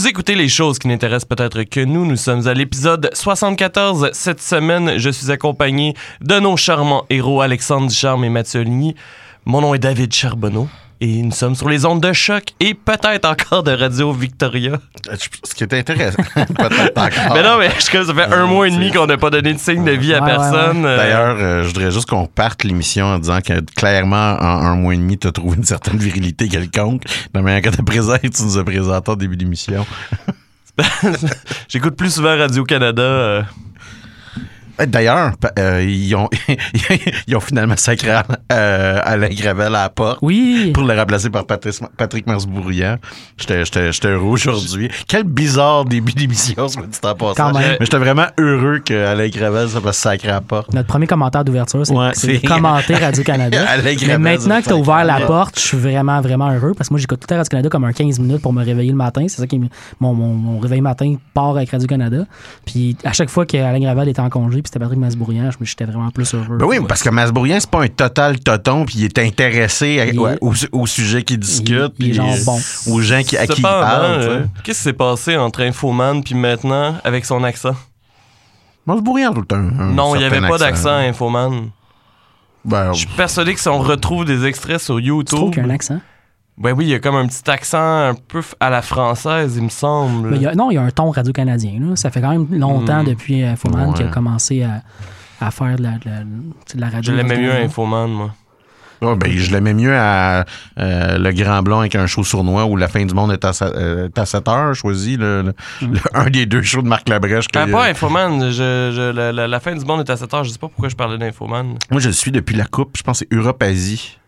Vous écoutez les choses qui n'intéressent peut-être que nous. Nous sommes à l'épisode 74. Cette semaine, je suis accompagné de nos charmants héros Alexandre Ducharme et Mathieu Ligny. Mon nom est David Charbonneau. Et nous sommes sur les ondes de choc et peut-être encore de Radio Victoria. Euh, Ce qui est intéressant, peut-être encore. Mais non, mais je crois que ça fait un mois et demi qu'on n'a pas donné de signe de vie à Ouais, ouais, personne. Euh, D'ailleurs, euh, je voudrais juste qu'on parte l'émission en disant que clairement, en un mois et demi, tu as trouvé une certaine virilité quelconque. De manière que tu présent, tu nous as présenté en début d'émission. J'écoute plus souvent Radio-Canada. euh, Euh, D'ailleurs, pa- euh, ils, ont, ils ont finalement sacré euh, Alain Gravel à la porte. Oui. Pour le remplacer par Patrice- Patrick Marsbourriand. J'étais heureux aujourd'hui. Quel bizarre début d'émission, ce dit en passant. Mais j'étais vraiment heureux qu'Alain Gravel se fasse sacrer à la porte. Notre premier commentaire d'ouverture, c'est Ouais, commenter Radio-Canada. Mais maintenant que tu as ouvert la porte, je suis vraiment, vraiment heureux parce que moi, j'écoute tout temps Radio-Canada comme un 15 minutes pour me réveiller le matin. C'est ça qui est mon, mon, mon réveil matin part avec Radio-Canada. Puis à chaque fois qu'Alain Gravel était en congé, c'était Patrick Masbourian, je me- j'étais vraiment plus heureux. Ben oui, parce que Masbourien, c'est pas un total toton, puis il est intéressé à- Il est- au, au sujet qu'il discute, puis bon. aux gens qui, à qui il parle. euh, qu'est-ce qui s'est passé entre Infoman puis maintenant avec son accent? Masbourien, tout le temps. un non, il n'y avait pas accent. d'accent Infoman. Ben, Je suis persuadé que si on retrouve des extraits sur Tu trouves YouTube. qu'il y a un accent? Ben oui, il y a comme un petit accent un peu à la française, il me semble. Mais il y a- non, il y a un ton radio-canadien. là. Ça fait quand même longtemps Hmm. depuis euh, Infoman Ouais. qu'il a commencé à, à faire de la, de la- de la radio. Je l'aimais mieux radio-canada. Infoman, moi. ouais, ben, je l'aimais mieux à euh, Le Grand Blond avec un show sournois où la fin du monde est à, sa- euh, est à 7 heures. Choisis le, le- Mm. le- un des deux shows de Marc Labrèche. Ah, pas Infoman, je, je- la, la- la fin du monde est à 7 heures, je sais pas pourquoi je parlais d'Infoman. Moi, je le suis depuis la Coupe. Je pense que c'est Europe-Asie.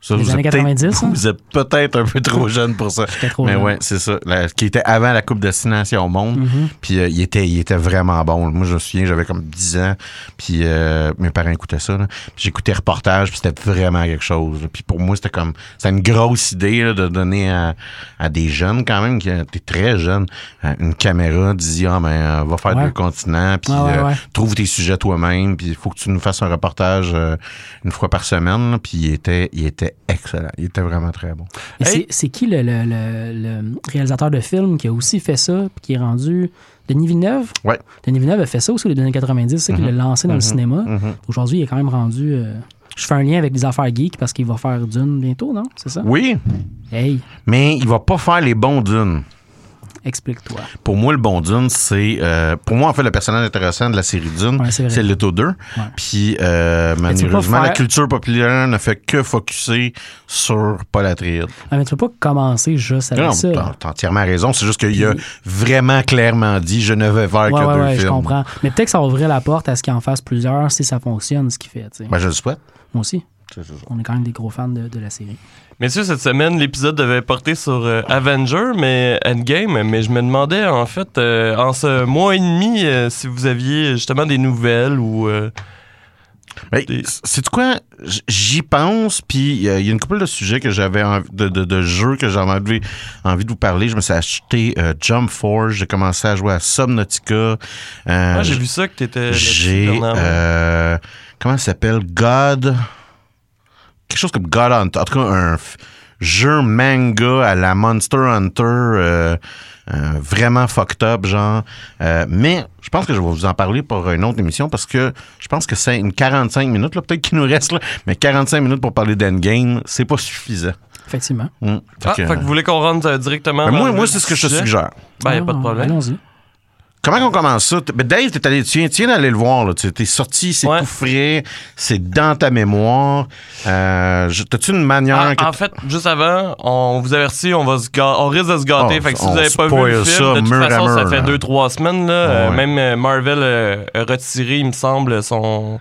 Ça, Les vous années êtes peut-être- 90, hein? Vous êtes peut-être un peu trop jeune pour ça. Trop Mais jeune. ouais, c'est ça. La- qui était avant la Coupe Destination au Monde. Mhm. Puis euh, il, était, il était vraiment bon. Moi, je me souviens, j'avais comme 10 ans. Puis euh, mes parents écoutaient ça. j'écoutais reportage. Puis c'était vraiment quelque chose. là. Puis pour moi, c'était comme. C'était une grosse idée là, de donner à, à des jeunes, quand même, qui étaient très jeunes, euh, une caméra. Dis, ah, ben, va faire Ouais. deux continents. Puis Ouais, ouais, euh, ouais. trouve tes sujets toi-même. Puis il faut que tu nous fasses un reportage une fois par semaine. là. Puis il était, il était excellent. Il était vraiment très bon. Hey. c'est- qui le, le- le- le réalisateur de film qui a aussi fait ça, puis qui est rendu. Denis Villeneuve? Ouais. Denis Villeneuve a fait ça aussi des années 90, c'est ça qui l'a lancé dans le cinéma. Mhm. Aujourd'hui, il est quand même rendu. euh, Je fais un lien avec des affaires geeks parce qu'il va faire Dune bientôt, non? C'est ça? Oui, Hey, mais il va pas faire les bons dunes. Explique-toi. Pour moi, le bon Dune, c'est. euh, pour moi, en fait, le personnage intéressant de la série Dune, Ouais, c'est Leto 2. Puis, euh, malheureusement, la culture populaire ne fait que focuser sur Paul Atreides. Ah, mais tu peux pas commencer juste avec Non, ça. t'as t'as entièrement raison. C'est juste qu'il a vraiment clairement dit je ne vais faire Ouais, que deux ouais, je films. comprends. Mais peut-être que ça va ouvrir la porte à ce qu'il en fasse plusieurs si ça fonctionne, ce qu'il fait. tu sais. Ben, je le souhaite. Moi aussi. On est quand même des gros fans de, de la série. Messieurs, cette semaine, l'épisode devait porter sur euh, Avenger, mais Endgame. Mais je me demandais, en fait, euh, en ce mois et demi, euh, si vous aviez justement des nouvelles ou. Ben, Des- c'est quoi? J'y pense, puis il y a une couple de sujets que j'avais envie- de, de, de jeux que j'avais envie, envie de vous parler. Je me suis acheté euh, Jump Force, j'ai commencé à jouer à Subnautica. Euh, Ah, j'ai vu ça que t'étais. J'ai. euh, comment ça s'appelle? God. Quelque chose comme God Hunter. En tout cas, un jeu manga à la Monster Hunter. euh, euh, vraiment fucked up, genre. Euh, mais je pense que je vais vous en parler pour une autre émission parce que je pense que c'est une 45 minutes, là, peut-être qu'il nous reste, là, mais 45 minutes pour parler d'Endgame, c'est pas suffisant. Effectivement. Ah, Fait que, fait que vous voulez qu'on rentre directement. ben, dans moi, le moi c'est ce que je te suggère. Ben, y a pas de Ah, problème. Allons-y. Comment on commence ça? Ben, Dave, t'es allé, tu viens, tu viens d'aller le voir. Là. Tu es sorti, c'est Ouais. tout frais, c'est dans ta mémoire. Euh, T'as-tu une manière Ah, que en fait, juste avant, on vous avertit, on, va se on risque de se gâter. Oh, fait que si vous n'avez pas vu le film, ça de toute mur façon, ça fait hein. 2-3 semaines. Là, euh, même euh, Marvel a retiré, il me semble, son,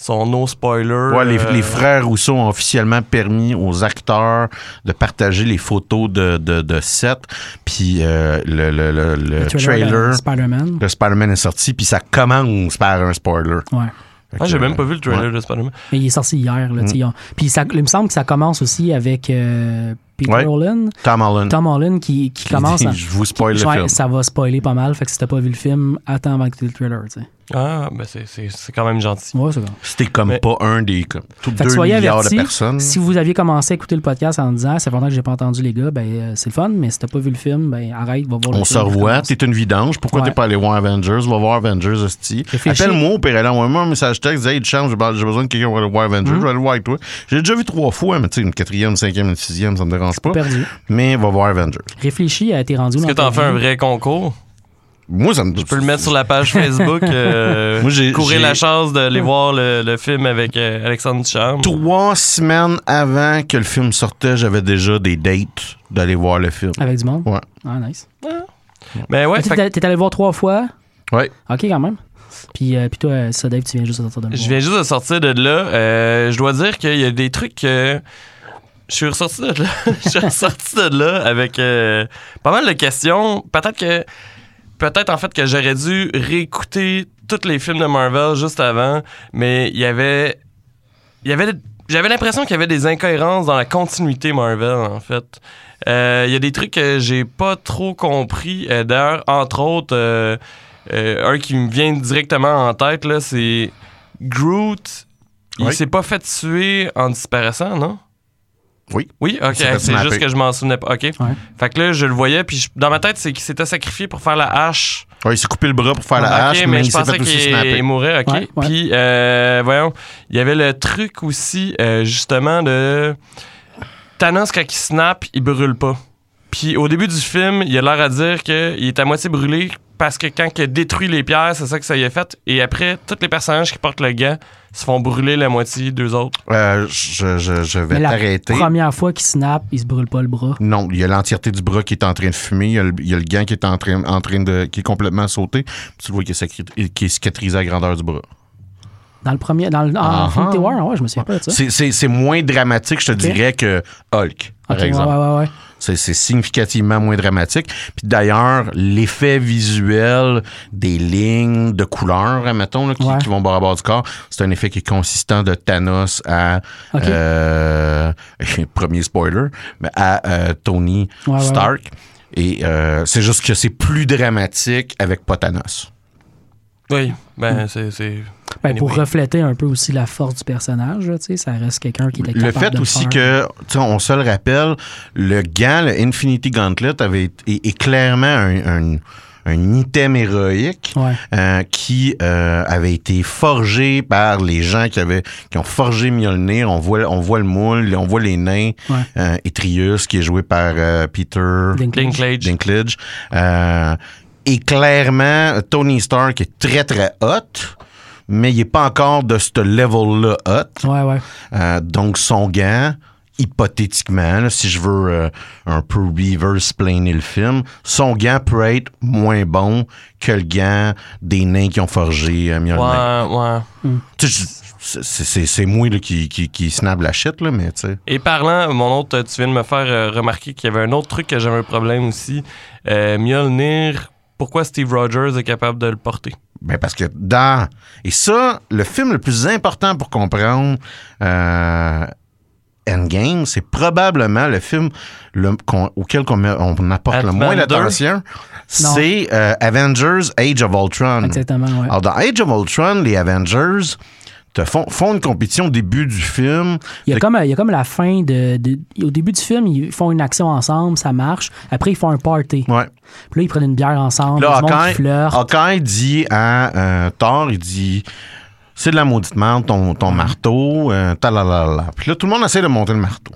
son no spoiler. Ouais, les, euh, les frères Rousseau ont officiellement permis aux acteurs de partager les photos de, de, de set. Puis euh, le, le, le, le Le trailer de Spider-Man. de Spider-Man est sorti, puis ça commence par un spoiler. Ouais. Ah, j'ai même euh, pas vu le trailer ouais. de Spider-Man. Mais il est sorti hier. Là, ont- Puis ça, il me semble que ça commence aussi avec euh, Peter Ouais. Holland. Tom Holland. Tom Holland qui, qui Qui commence dit, à. Je vous spoil le Ouais, film. ça va spoiler pas mal. Fait que si t'as pas vu le film, attends avant que tu aies le trailer. tu sais. Ah, ben c'est- c'est c'est quand même gentil. Ouais, c'est bon. C'était comme Mais- pas un des comme, tout Fait que 2 soyez milliards avertis, de personnes. Si vous aviez commencé à écouter le podcast en disant c'est pendant que j'ai pas entendu les gars, ben euh, c'est le fun, mais si t'as pas vu le film, ben arrête, va voir le On film. se revoit, t'es une vidange. Pourquoi Ouais. t'es pas allé voir Avengers? Va voir Avengers, hostie. Appelle-moi au Pérel, envoie-moi un message texte, dis, hey, Cham, j'ai j'ai besoin de quelqu'un pour aller voir Avengers, Mhm. je vais aller voir avec toi. J'ai déjà vu trois fois, mais tu sais, une quatrième, une cinquième, une sixième, ça me dérange pas. Perdu. Mais va voir Avengers. Réfléchis à tes rendus Est-ce dans que t'en fais un vrai concours? Moi, ça me. Tu peux le mettre sur la page Facebook. euh, Moi, j'ai- courir la chance d'aller voir le, le film avec euh, Alexandre Ducharme. Trois semaines avant que le film sortait, j'avais déjà des dates d'aller voir le film. Avec du monde? Ouais. Ah, nice. Mais ouais, T'es fait que t'es allé le voir trois fois? Ouais. Ok, quand même. Puis, euh, puis toi, ça, Dave, tu viens juste de sortir de le je viens juste de sortir de là. Euh, je dois dire qu'il y a des trucs que. Je suis ressorti de là. Je suis ressorti de là avec euh, pas mal de questions. Peut-être que. Peut-être en fait que j'aurais dû réécouter tous les films de Marvel juste avant, mais il y avait. Il y avait. J'avais l'impression qu'il y avait des incohérences dans la continuité Marvel, en fait. Euh, Il y a des trucs que j'ai pas trop compris. Euh, D'ailleurs, entre autres, euh, euh, un qui me vient directement en tête, là, c'est Groot. Il Oui. s'est pas fait tuer en disparaissant, non? Oui. Oui, ok. C'est juste que je m'en souvenais pas. Ok. Fait que là, je le voyais, puis je- dans ma tête, c'est qu'il s'était sacrifié pour faire la hache. Ouais, il s'est coupé le bras pour faire la hache, mais, mais, je il s'est pensais fait aussi qu'il snapper. il mourrait, ok. Ouais, ouais. Puis, euh, voyons, il y avait le truc aussi, euh, justement, de Thanos, quand il snap, il brûle pas. Puis au début du film, il a l'air à dire qu'il est à moitié brûlé parce que quand il a détruit les pierres, c'est ça que ça y a fait. Et après, tous les personnages qui portent le gant se font brûler la moitié, deux autres. Euh, je, je- je vais Mais la t'arrêter. première fois qu'il snap, il se brûle pas le bras. Non, il y a l'entièreté du bras qui est en train de fumer, il y a le, il y a le gant qui est en train, en train de. qui est complètement sauté. Puis tu le vois qui est, sacri- qui est cicatrisé à la grandeur du bras. Dans le premier, dans le, en Infinity ah. War, ouais, je me souviens pas de ça. C'est- moins dramatique, je te dirais, que Hulk, par exemple. ouais, ouais, ouais. C'est c'est significativement moins dramatique. Puis d'ailleurs, l'effet visuel des lignes de couleurs, admettons, là, qui, Ouais. qui vont bord à bord du corps, c'est un effet qui est consistant de Thanos à euh, premier spoiler, mais à euh, Tony Ouais, ouais, Stark. Et euh, c'est juste que c'est plus dramatique avec pas Thanos. Oui, ben c'est. Ben, pour refléter un peu aussi la force du personnage, là, tu sais, ça reste quelqu'un qui était Le capable fait de aussi faire. que, tu sais, on se le rappelle, le gant, le Infinity Gauntlet, avait est, est clairement un, un- un item héroïque Ouais. euh, qui euh, avait été forgé par les gens qui avaient qui ont forgé Mjolnir. On voit, on voit le moule, on voit les nains. Ouais. Euh, Etrius, qui est joué par euh, Peter Dinklage. Dinklage. Dinklage. Euh, et clairement, Tony Stark est très, très hot, mais il est pas encore de ce level-là hot. Ouais, ouais. Euh, donc, son gant, hypothétiquement, là, si je veux euh, un peu reverse planer le film, son gant peut être moins bon que le gant des nains qui ont forgé euh, Mjolnir. Ouais, ouais. Je- c'est- moi là, qui, qui, qui snap la shit, là, mais tu sais. Et parlant, mon autre, tu viens de me faire euh, remarquer qu'il y avait un autre truc que j'avais un problème aussi. Euh, Mjolnir, pourquoi Steve Rogers est capable de le porter? Ben parce que dans. Et ça, le film le plus important pour comprendre euh, Endgame, c'est probablement le film le- auquel on apporte le moins 2. d'attention. C'est euh, Avengers Age of Ultron. Exactement, ouais. Alors, dans Age of Ultron, les Avengers te font, font une compétition au début du film. Il y, a comme, il y a comme la fin de, de- Au début du film, ils font une action ensemble, ça marche. Après, ils font un party. Ouais. Puis là, ils prennent une bière ensemble. Là, Hawkeye, dit à euh, Thor, il dit c'est de la maudite merde, ton, ton marteau, euh, talalala. Puis là, tout le monde essaie de monter le marteau.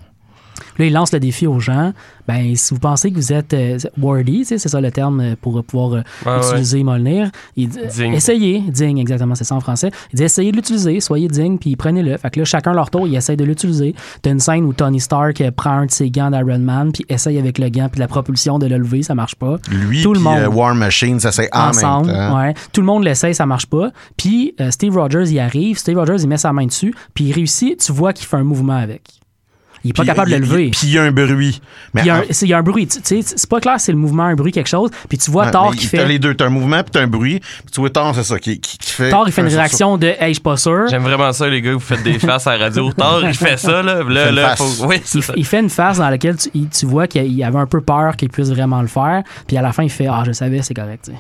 Puis là, ils lancent le défi aux gens. Ben, si vous pensez que vous êtes euh, worthy, c'est ça le terme euh, pour pouvoir euh, Ouais, ouais. utiliser Molnir, il dit, Digne. essayez, digne, exactement, c'est ça en français. Il dit essayez de l'utiliser, soyez digne, puis prenez-le. Fait que là, chacun leur tour, ils essayent de l'utiliser. T'as une scène où Tony Stark euh, prend un de ses gants d'Iron Man, puis essaye avec le gant, puis la propulsion de le lever, ça marche pas. Lui Tout le monde. euh, War Machine, ça c'est en ensemble. même temps. ouais. Tout le monde l'essaye, ça marche pas. Puis euh, Steve Rogers, il arrive, Steve Rogers, il met sa main dessus, puis il réussit, tu vois qu'il fait un mouvement avec. Il est pas capable de le lever. Puis il y a un bruit. Mais il y, a un, il y a un bruit. Tu sais, c'est pas clair si c'est le mouvement, un bruit, quelque chose. Puis tu vois Thor qui T'as fait. les deux, t'as un mouvement puis t'as un bruit. Puis tu vois Thor, c'est ça, qui, qui, qui fait. Thor, il fait une un réaction de Hey, je suis pas sûr. J'aime vraiment ça, les gars, vous faites des faces à la radio. Thor, il fait ça, là. Là, là, face. faut... Oui, c'est ça. Il fait une phase dans laquelle tu, il- tu vois qu'il y avait un peu peur qu'il puisse vraiment le faire. Puis à la fin, il fait Ah, je savais, c'est correct. tu sais.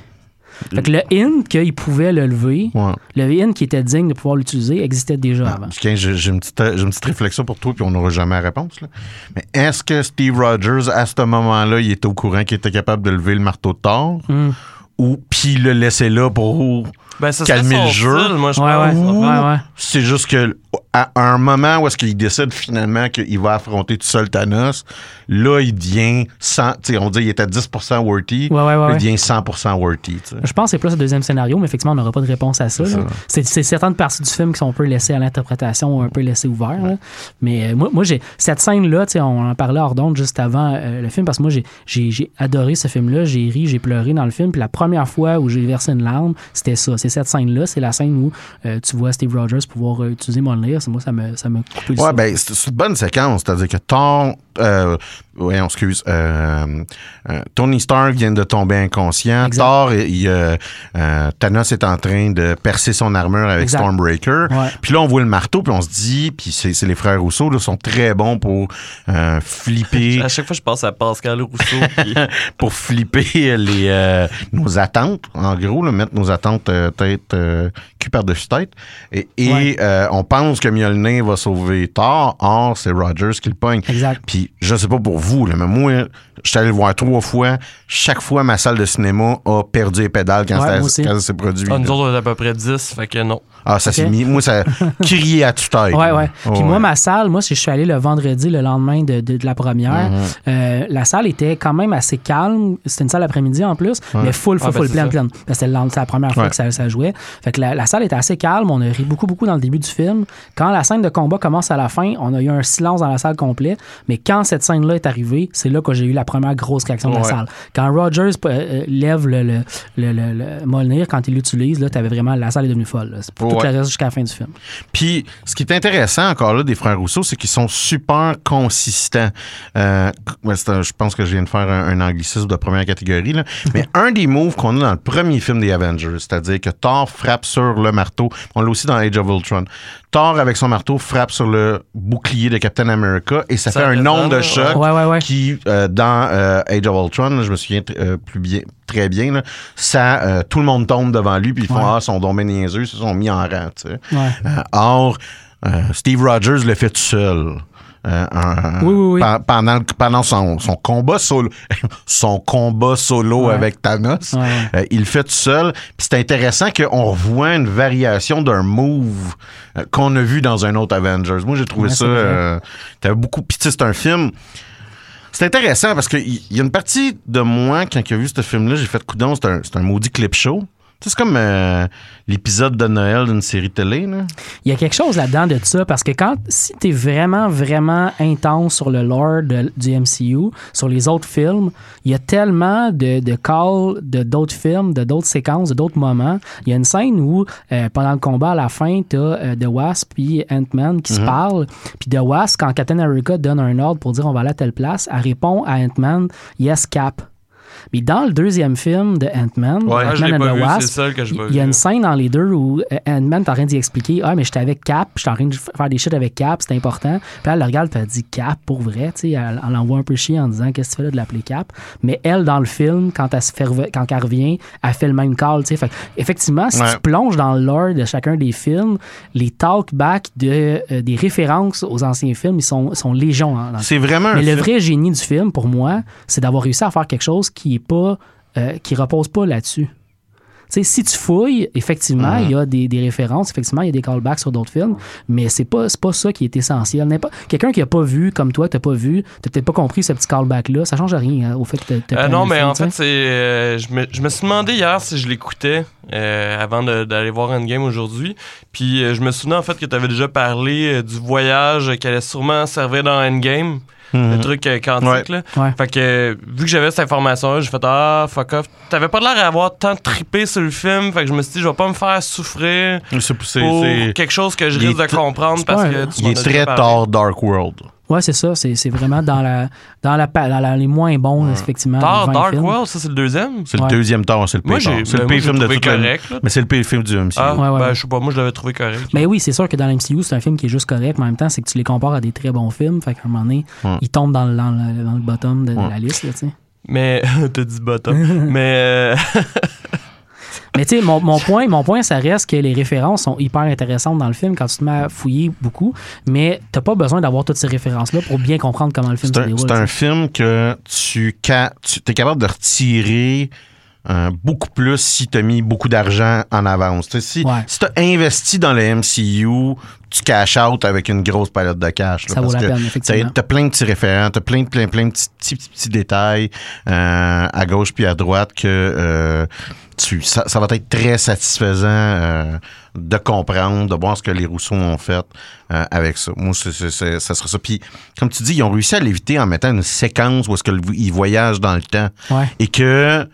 Fait que le in qu'il pouvait le lever, Ouais. le in qui était digne de pouvoir l'utiliser existait déjà avant. Puis, J'ai une, petite, j'ai une petite réflexion pour toi, puis on n'aura jamais la réponse. là. Mais est-ce que Steve Rogers, à ce moment-là, il était au courant qu'il était capable de lever le marteau de Thor? Hmm. Ou puis il le laissait là pour. Ben, ça Calmer le jeu? Ouais, ouais. ouais. C'est juste que à un moment où est-ce qu'il décide finalement qu'il va affronter tout seul Thanos, là, il devient 100, tu sais, on dit qu'il était à 10% worthy, Ouais, ouais, ouais, là, ouais. il devient 100% worthy. Je pense que c'est plus le deuxième scénario, mais effectivement, on n'aura pas de réponse à ça. C'est certaines parties du film qui sont un peu laissées à l'interprétation un peu laissées ouvertes. Mais euh, moi, moi j'ai cette scène-là, on en parlait hors d'onde juste avant euh, le film, parce que moi, j'ai- adoré ce film-là. J'ai ri, j'ai pleuré dans le film. Puis la première fois où j'ai versé une larme, c'était ça. C'est cette scène-là. C'est la scène où euh, tu vois Steve Rogers pouvoir utiliser Mjolnir. C'est- Moi, ça me, ça me coupé le Ouais, ben, c'est une bonne séquence. C'est-à-dire que Thor, euh, ouais, on excuse, euh, euh, Tony Stark vient de tomber inconscient. Exact. Thor, il, euh, euh, Thanos est en train de percer son armure avec Exact. Stormbreaker. Ouais. Puis là, on voit le marteau, puis on se dit, puis c'est c'est les frères Rousseau, là, sont très bons pour euh, flipper, À chaque fois, je pense à Pascal Rousseau. puis- pour flipper les, euh, nos attentes, en gros, là, mettre nos attentes euh, tête, euh, cul par-dessus tête. Et, et, Ouais. euh, on pense que Mjolnir va sauver Thor. Or, c'est Rogers qui le pogne. Exact. Puis, je sais pas pour vous, là, mais moi, je suis allé le voir trois fois. Chaque fois, ma salle de cinéma a perdu les pédales quand Ouais, ça- s'est produit. Ah, nous autres, on est à peu près 10, fait que non. Ah, ça s'est Ok. mis. Moi, ça criait à toute tête. Ouais, ouais. Puis Ouais. moi, ma salle, moi, si je suis allé le vendredi, le lendemain de, de- de la première, Mhm. euh, la salle était quand même assez calme. C'était une salle après-midi en plus, mais full, full, Ah, ben, full, c'est pleine, pleine. Parce que C'était la première fois Ouais. que ça, ça jouait. Fait que la, la salle était assez calme. On a ri beaucoup, beaucoup dans le début du film. Quand la scène de combat commence à la fin, on a eu un silence dans la salle complet. Mais quand cette scène-là est arrivée, c'est là que j'ai eu la première grosse réaction de la Ouais. salle. Quand Rogers euh, euh, lève le, le, le, le- le Mjolnir, quand il l'utilise, là, t'avais vraiment la salle est devenue folle. C'est pour Ouais. le reste jusqu'à la fin du film. Puis, ce qui est intéressant encore là des frères Rousseau, c'est qu'ils sont super consistants. Euh, je pense que je viens de faire un, un anglicisme de première catégorie, là. mais un des moves qu'on a dans le premier film des Avengers, c'est-à-dire que Thor frappe sur le marteau, on l'a aussi dans Age of Ultron. Thor, avec son marteau, frappe sur le bouclier de Captain America et ça, Ça fait un nombre de chocs Ouais, ouais, ouais. qui, euh, dans euh, Age of Ultron, là, je me souviens euh, plus bien, très bien, là, ça, euh, tout le monde tombe devant lui, puis ils font Ouais. Ah, son ben niaiseux, ils se sont mis en rang. tu sais. Ouais. Euh, or, euh, Steve Rogers le fait tout seul. Euh, un- Oui, oui, oui. pe- Pendant, pendant son, son combat solo, son combat solo Ouais. avec Thanos, Ouais, euh, il le fait tout seul. Puis c'est intéressant qu'on revoit une variation d'un move euh, qu'on a vu dans un autre Avengers. Moi, j'ai trouvé Ouais, ça. T'avais beaucoup. Puis c'est un film. C'est intéressant parce qu'il y, y a une partie de moi, quand a vu ce film-là, j'ai fait coudon, c'est un, c'est un maudit clip show. Tu C'est comme euh, l'épisode de Noël d'une série télé. Là. Il y a quelque chose là-dedans de ça, parce que quand, si t'es vraiment, vraiment intense sur le lore de- du MCU, sur les autres films, il y a tellement de, de calls de d'autres films, de d'autres séquences, de d'autres moments. Il y a une scène où, euh, pendant le combat, à la fin, t'as euh, The Wasp puis Ant-Man qui se parlent. Puis The Wasp, quand Captain America donne un ordre pour dire on va aller à telle place, elle répond à Ant-Man « Yes, Cap ». Mais dans le deuxième film de Ant-Man, Ouais. Ah, Ant-Man and the vu, Wasp, il y a une scène dans les deux où euh, Ant-Man est en train d'y expliquer Ah, mais j'étais avec Cap, j'étais en train de faire des shit avec Cap, c'est important. Puis là, elle le regarde, puis elle dit Cap, pour vrai, tu sais, elle, elle l'envoie un peu chier en disant Qu'est-ce que tu fais là de l'appeler Cap Mais elle, dans le film, quand elle, se fait quand elle revient, elle fait le même call, tu sais. Fait effectivement, si Ouais. tu plonges dans le lore de chacun des films, les talkbacks de, euh, des références aux anciens films, ils sont, sont légion. hein, C'est vraiment un mais le film- vrai génie du film, pour moi, c'est d'avoir réussi à faire quelque chose qui est pas, euh, qui repose pas là-dessus. Tu sais, si tu fouilles, effectivement, il y a des, des références, effectivement, il y a des callbacks sur d'autres films, mais c'est pas, pas ça qui est essentiel. Quelqu'un qui a pas vu, comme toi, t'as pas vu, t'as peut-être pas compris ce petit callback-là, ça change rien hein, au fait que t'as- Euh, non, mais film, en fait, c'est. euh, je, me, je me suis demandé hier si je l'écoutais euh, avant d'aller voir Endgame aujourd'hui. Puis je me souvenais en fait que tu avais déjà parlé du voyage qui allait sûrement servir dans Endgame. Le truc euh, quantique, Ouais. là. Ouais. Fait que, vu que j'avais cette information-là, j'ai fait Ah, fuck off. T'avais pas l'air d'avoir tant trippé sur le film. Fait que je me suis dit, je vais pas me faire souffrir C'est- c'est- pour c'est- quelque chose que je risque de t- comprendre c'est parce pas que tu Il est très tard Dark World. Ouais, c'est ça, c'est c'est vraiment dans la dans la, dans la- les moins bons, effectivement. Thor, des 20 Dark films. World, ça c'est le deuxième? C'est Ouais. le deuxième Thor, c'est le pire. C'est ben, le moi, pire film de la- correct. là. Mais c'est le pire film du MCU. Ah, Ouais, ouais, ben, ouais. je sais pas, moi je l'avais trouvé correct. Mais oui, c'est sûr que dans l'MCU, c'est un film qui est juste correct, mais en même temps, c'est que tu les compares à des très bons films. Fait qu'à un moment donné, Ouais. ils tombent dans le, dans le, dans le bottom de, la liste. Là, tu sais. Mais t'as dit bottom. mais euh, Mais tu sais, mon, mon point, mon point, ça reste que les références sont hyper intéressantes dans le film quand tu te mets à fouiller beaucoup, mais t'as pas besoin d'avoir toutes ces références-là pour bien comprendre comment le film se déroule. c'est un tu film que tu, tu es capable de retirer euh, beaucoup plus si tu as mis beaucoup d'argent en avance. Tu si Ouais. si tu as investi dans le MCU, tu cash out avec une grosse palette de cash. là, Ça vaut la peine, effectivement. T'as as plein de petits référents, t'as plein, plein, plein de petits, petits, petits, petits détails euh, à gauche puis à droite que euh, tu, ça, ça va être très satisfaisant euh, de comprendre, de voir ce que les Rousseau ont fait euh, avec ça. Moi, ça serait ça. Puis, comme tu dis, ils ont réussi à l'éviter en mettant une séquence où est-ce qu'ils voyagent dans le temps Ouais. et que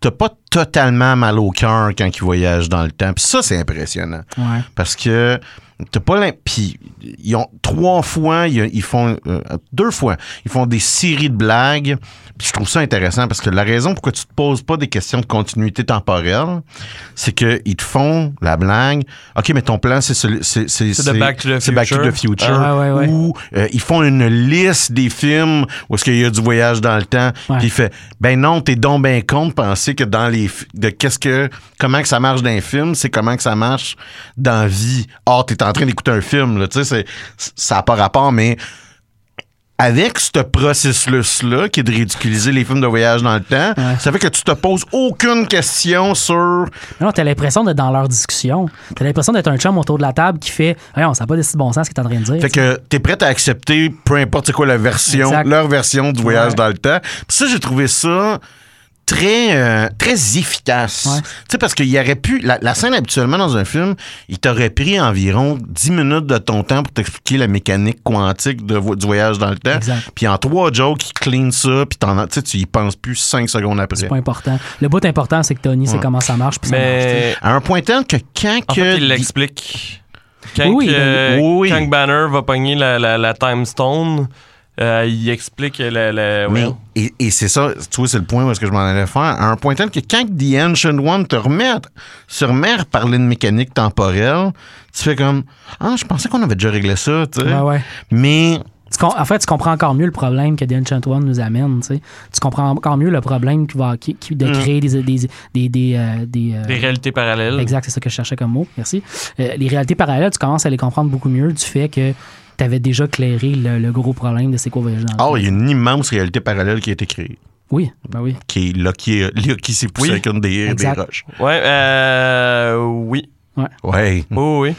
t'as pas totalement mal au cœur quand ils voyagent dans le temps. Puis ça, c'est impressionnant. Ouais. Parce que t'as pas l'im- Puis ils ont trois fois, ils, ils font euh, deux fois, ils font des séries de blagues. Puis je trouve ça intéressant parce que la raison pourquoi tu te poses pas des questions de continuité temporelle, c'est que ils te font la blague. Ok, mais ton plan c'est celui- c'est c'est C'est de Back to the c'est Back to Future. the Future. Ah, ouais, ouais, ouais. Ou euh, ils font une liste des films où est-ce qu'il y a du voyage dans le temps. Ouais. Puis il fait ben non, t'es donc ben con de penser que dans les fi- de qu'est-ce que comment que ça marche dans un film, c'est comment que ça marche dans la vie. Or t'es en train d'écouter un film là, tu sais c'est ça n'a pas rapport mais avec ce processus-là, qui est de ridiculiser les films de voyage dans le temps, Ouais. ça fait que tu te poses aucune question sur Non, t'as l'impression d'être dans leur discussion. T'as l'impression d'être un chum autour de la table qui fait Voyons, ça n'a pas de si bon sens ce que t'es en train de dire. Fait que t'es prêt à accepter peu importe quoi la version, Exact. leur version du voyage Ouais. dans le temps. Puis ça, j'ai trouvé ça très euh, très efficace. Ouais. Tu sais parce qu'il y aurait pu la, la scène habituellement dans un film, il t'aurait pris environ 10 minutes de ton temps pour t'expliquer la mécanique quantique de vo- du voyage dans le temps. Exact. Puis en trois jokes, il clean ça, puis tu sais, tu y penses plus cinq secondes après. C'est pas important. Le bout important, c'est que Tony sait Ouais. comment ça marche. Puis ça marche, À un point tel que quand en que fait, il l'explique. Quand, Oui, que- ben, oui. quand que Banner va pogner la, la, la Time Stone, euh, il explique Mais, ouais. et, et c'est ça, tu vois, c'est le point où est-ce que je m'en allais faire. À un point tel que quand The Ancient One te remet, à- se remet à parler de mécanique temporelle, tu fais comme Ah, je pensais qu'on avait déjà réglé ça, tu sais. Ouais, ouais. Mais Tu en fait, tu comprends encore mieux le problème que The Ancient One nous amène. Tu, sais. tu comprends encore mieux le problème qui va, qui, qui- de Mm. créer des. des, des, des, euh, des, euh, Des réalités parallèles. Exact, c'est ça que je cherchais comme mot. Merci. Euh, les réalités parallèles, tu commences à les comprendre beaucoup mieux du fait que tu avais déjà clairé le, le gros problème de voyager dans le oh, temps. il y a une immense réalité parallèle qui a été créée. Oui, ben oui. Qui est Lucky, Lucky s'est poussé Oui. avec une des, des roches. Ouais, euh, oui. Ouais. Oui, oui.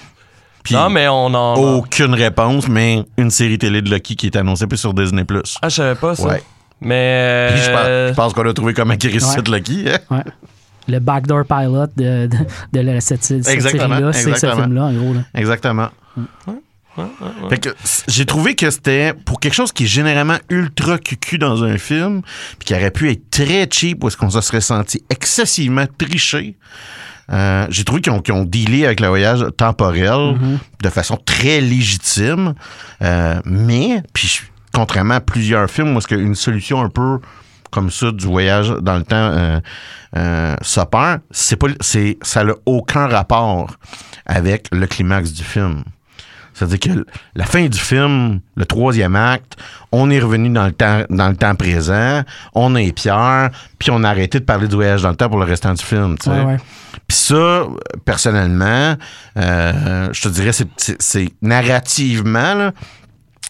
Puis non, mais on en. aucune réponse, mais une série télé de Lucky qui est annoncée plus sur Disney. Ah, je savais pas ça. Ouais. Mais. Puis je pense, qu'on a trouvé comment ressuscite Ouais. Lucky. hein? Ouais. Le backdoor pilot de, de, cette, cette série-là, c'est ce exactement. film-là, en gros. Là. Exactement. Fait que c- j'ai trouvé que c'était pour quelque chose qui est généralement ultra cucu dans un film, puis qui aurait pu être très cheap, où est-ce qu'on se serait senti excessivement triché. euh, j'ai trouvé qu'ils ont, dealé avec le voyage temporel de façon très légitime, Euh, mais puis contrairement à plusieurs films où est-ce qu'une solution un peu comme ça du voyage dans le temps euh, euh, s'opère, c'est pas c'est ça n'a aucun rapport avec le climax du film. C'est-à-dire que la fin du film, le troisième acte, on est revenu dans le temps, dans le temps présent, on est Pierre, puis on a arrêté de parler du voyage dans le temps pour le restant du film. tu sais. Ouais, ouais. Puis ça, personnellement, euh, je te dirais, c'est- narrativement,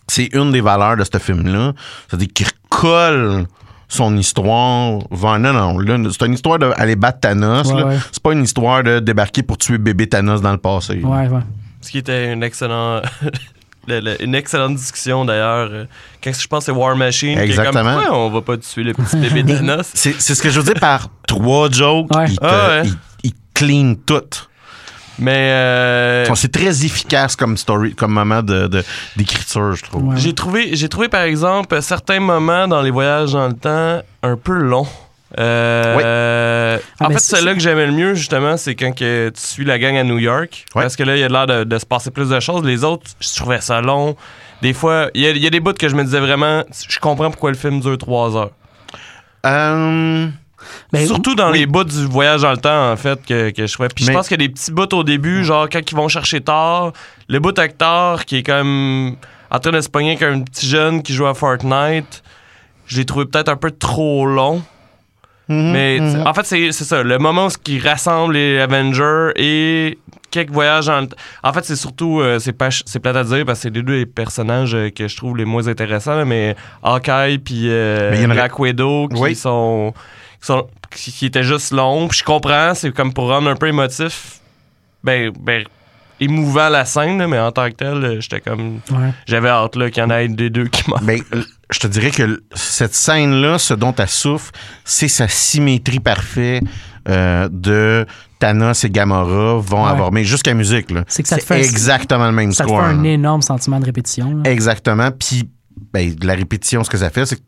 c'est une des valeurs de ce film-là. C'est-à-dire qu'il recolle son histoire vers... Non, non, c'est une histoire d'aller battre Thanos. Ouais. C'est pas une histoire de débarquer pour tuer bébé Thanos dans le passé. Ouais, ouais. Ce qui était une excellente. le- le- une excellente discussion d'ailleurs. euh, Quand je pense que c'est War Machine. qui est Exactement. Comme, on va pas tuer le petit bébé Thanos? C'est c'est ce que je veux dire par trois jokes. Ouais. Il, te, Ah ouais. il- il clean tout. Mais euh, C'est très efficace comme story, comme moment de- de- d'écriture, je trouve. Ouais. j'ai trouvé, j'ai trouvé par exemple certains moments dans les voyages dans le temps un peu longs. Euh, Ah, en fait, c'est- celui-là que j'aimais le mieux, justement, c'est quand que tu suis la gang à New York. Parce que là, il y a l'air de, de se passer plus de choses. Les autres, je trouvais ça long. Des fois, il y a, il y a des bouts que je me disais vraiment, je comprends pourquoi le film dure trois heures. Euh, Ben, Surtout dans oui. les bouts du voyage dans le temps, en fait, que, que je trouvais. Puis je pense qu'il y a des petits bouts au début, genre quand ils vont chercher tard, le bout acteur qui est comme en train de se pogner avec un petit jeune qui joue à Fortnite, je l'ai trouvé peut-être un peu trop long. Mhm, Mais mhm. en fait, c'est c'est ça. Le moment où ils rassemblent les Avengers et quelques voyages t- En fait, c'est surtout. euh, c'est pas c'est plate à dire parce que c'est les deux les personnages euh, que je trouve les moins intéressants. là, mais Hawkeye puis euh, en Black Widow qui Oui. sont. Qui, sont- qui- qui étaient juste longs. Puis je comprends, c'est comme pour rendre un peu émotif. Ben. ben émouvant la scène, là, mais en tant que tel, euh, j'étais comme. Ouais. J'avais hâte là, qu'il y en ait des deux qui meurent. Ben, je te dirais que cette scène-là, ce dont elle souffre, c'est sa symétrie parfaite euh, de Thanos et Gamora vont Ouais. avoir, mais jusqu'à la musique, là. C'est que ça te C'est fait- exactement le même Ça te fait score. un énorme sentiment de répétition. là. Exactement. Puis, ben, de la répétition, ce que ça fait, c'est que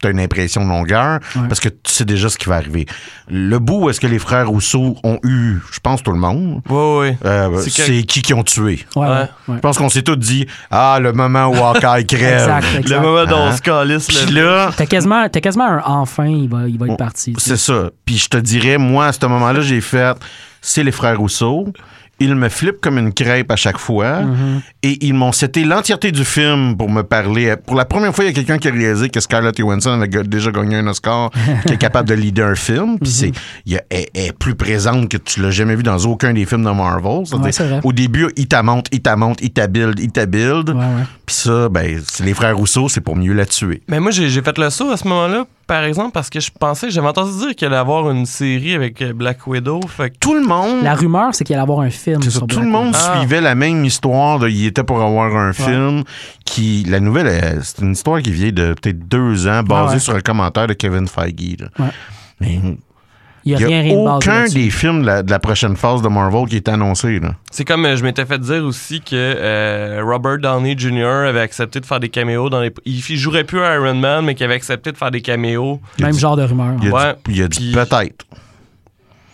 tu as une impression de longueur Ouais. parce que tu sais déjà ce qui va arriver. Le bout où est-ce que les frères Rousseau ont eu, je pense, tout le monde, Ouais, ouais. euh, C'est qui qui ont tué? Ouais, ouais, Ouais. ouais. Je pense qu'on s'est tous dit Ah, le moment où Hawkeye crève. Exact, exact. Le moment dont on Hein? se calisse, Puis là. T'as quasiment, t'as quasiment un enfin, il va, il va être Oh, parti. C'est ça. Puis je te dirais, moi, à ce moment-là, j'ai fait, c'est les frères Rousseau. Ils me flippent comme une crêpe à chaque fois. Mhm. Et ils m'ont cité l'entièreté du film pour me parler. Pour la première fois, il y a quelqu'un qui a réalisé que Scarlett Johansson avait ga- déjà gagné un Oscar, qui est capable de leader un film. Puis c'est, il y a- elle, elle est plus présente que tu l'as jamais vu dans aucun des films de Marvel. C'est-à-dire, Ouais, c'est vrai. au début, il t'a monte, il t'a monte, il t'a build, il t'a build. Ouais, ouais. Puis ça, ben, c'est les frères Rousseau, c'est pour mieux la tuer. Mais moi, j'ai j'ai fait le saut à ce moment-là, par exemple, parce que je pensais, j'avais entendu dire qu'il allait avoir une série avec euh, Black Widow. Fait que Tout le monde. La rumeur, c'est qu'il allait avoir un film. Ça, tout le monde Widow. Ah. suivait la même histoire. De, il était pour avoir un film qui. La nouvelle, elle, c'est une histoire qui vient de peut-être deux ans, basée Ah ouais. sur un commentaire de Kevin Feige. là. Ouais. Mais Il n'y a rien, rien de basé aucun là-dessus. des films de la, de la prochaine phase de Marvel qui est annoncé. Là. c'est comme euh, je m'étais fait dire aussi que euh, Robert Downey Jr. avait accepté de faire des caméos dans les. Il, il jouerait plus à Iron Man, mais qu'il avait accepté de faire des caméos. Même genre de rumeur. Il y a Ouais, peut-être.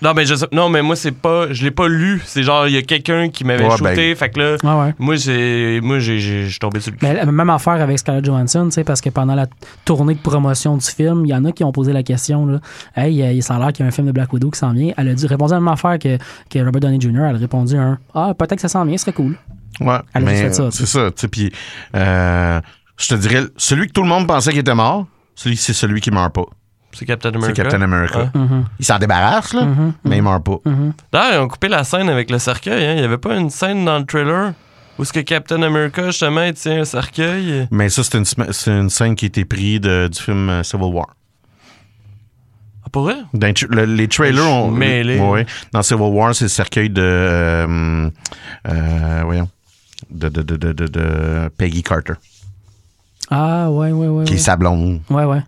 Non, mais je sais- non, mais moi, c'est pas. Je l'ai pas lu. C'est genre, il y a quelqu'un qui m'avait Ouais, shooté. ben- Fait que là, ouais. moi, j'ai. Moi, j'ai. Je suis tombé sur le cul. Mais la même affaire avec Scarlett Johansson, tu sais, parce que pendant la tournée de promotion du film, il y en a qui ont posé la question, là, hey, ça a l'air qu'il y a un film de Black Widow qui s'en vient. Elle a dit, répondu à la même affaire que, que Robert Downey Jr. Elle a répondu un, ah, peut-être que ça s'en vient, ce serait cool. Ouais, Elle a mais juste fait ça, c'est ça. tu sais, Puis, euh, je te dirais, celui que tout le monde pensait qu'il était mort, celui, c'est celui qui meurt pas. C'est Captain C'est America? Captain America. Ouais. Mhm, Il s'en débarrasse, là, mhm, mais il meurt pas. mhm. D'ailleurs, ils ont coupé la scène avec le cercueil. Hein. Il y avait pas une scène dans le trailer où est-ce que Captain America, justement, il tient un cercueil? Mais ça, c'est une, c'est scène qui a été prise de- du film euh, Civil War. Ah, pour vrai? Dans les tra- le- les trailers ont. mêlé. ouais, dans Civil War, c'est le cercueil de. euh, euh, voyons. De, de, de, de, de, de Peggy Carter, Ah, ouais, ouais, ouais. qui est ouais. sa blonde. Ouais, ouais.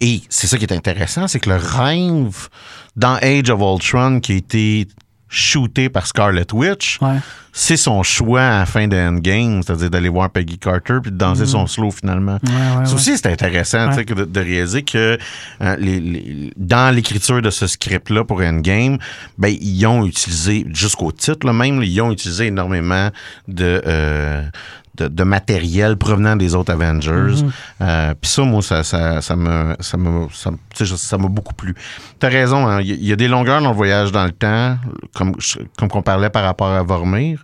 Et c'est ça qui est intéressant, c'est que le rêve dans Age of Ultron qui a été shooté par Scarlet Witch, Ouais. c'est son choix à la fin de Endgame, c'est-à-dire d'aller voir Peggy Carter puis de danser son slow finalement. Ouais, ouais, Ça aussi, c'est intéressant que de, de réaliser que euh, les- les- dans l'écriture de ce script-là pour Endgame, ben, ils ont utilisé, jusqu'au titre là, même, ils ont utilisé énormément de, euh, de, de matériel provenant des autres Avengers. Mm-hmm. Euh, Puis ça, moi, ça, ça, ça me, ça me, ça, ça m'a beaucoup plu. T'as raison, hein, il y, il y a des longueurs dans le voyage dans le temps, comme, comme qu'on parlait par rapport à Vormir.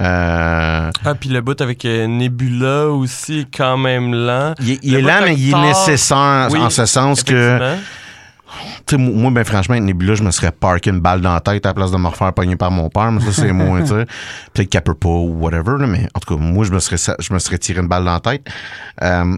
Euh, Ah, puis le bout avec euh, Nebula aussi, est quand même lent. il, est- il lent, mais il est nécessaire oui, en ce sens que sais, moi, ben, franchement, avec Nebula, je me serais parké une balle dans la tête à la place de me refaire pogner par mon père, mais ça, c'est moi, tu sais. Peut-être qu'elle peut pas ou whatever, là, mais en tout cas, moi, je me serais, je me serais tiré une balle dans la tête. Euh,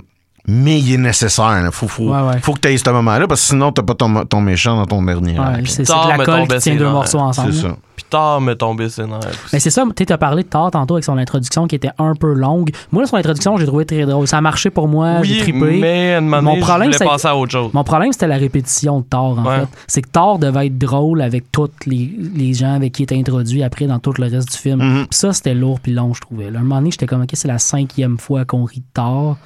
mais il est nécessaire, là. Faut, faut, Ouais, ouais. faut que tu aies ce moment-là, parce que sinon, t'as pas ton, ton méchant dans ton dernier Ouais, c'est de la colle qui tient deux morceaux ensemble. C'est ça. Puis tard me tombé ses nerfs aussi. Mais c'est ça, tu as parlé de Thor tantôt avec son introduction qui était un peu longue. Moi, là, son introduction, j'ai trouvé très drôle. Ça a marché pour moi, j'ai oui, trippé. mais à un moment Mon problème, je passer à autre chose. Mon problème, c'était la répétition de Thor, en Ouais. fait. C'est que Thor devait être drôle avec tous les, les gens avec qui il était introduit après dans tout le reste du film. Mhm. Puis ça, c'était lourd puis long, je trouvais. Là, à un moment donné, j'étais comme, OK, c'est la cinquième fois qu'on rit de Thor.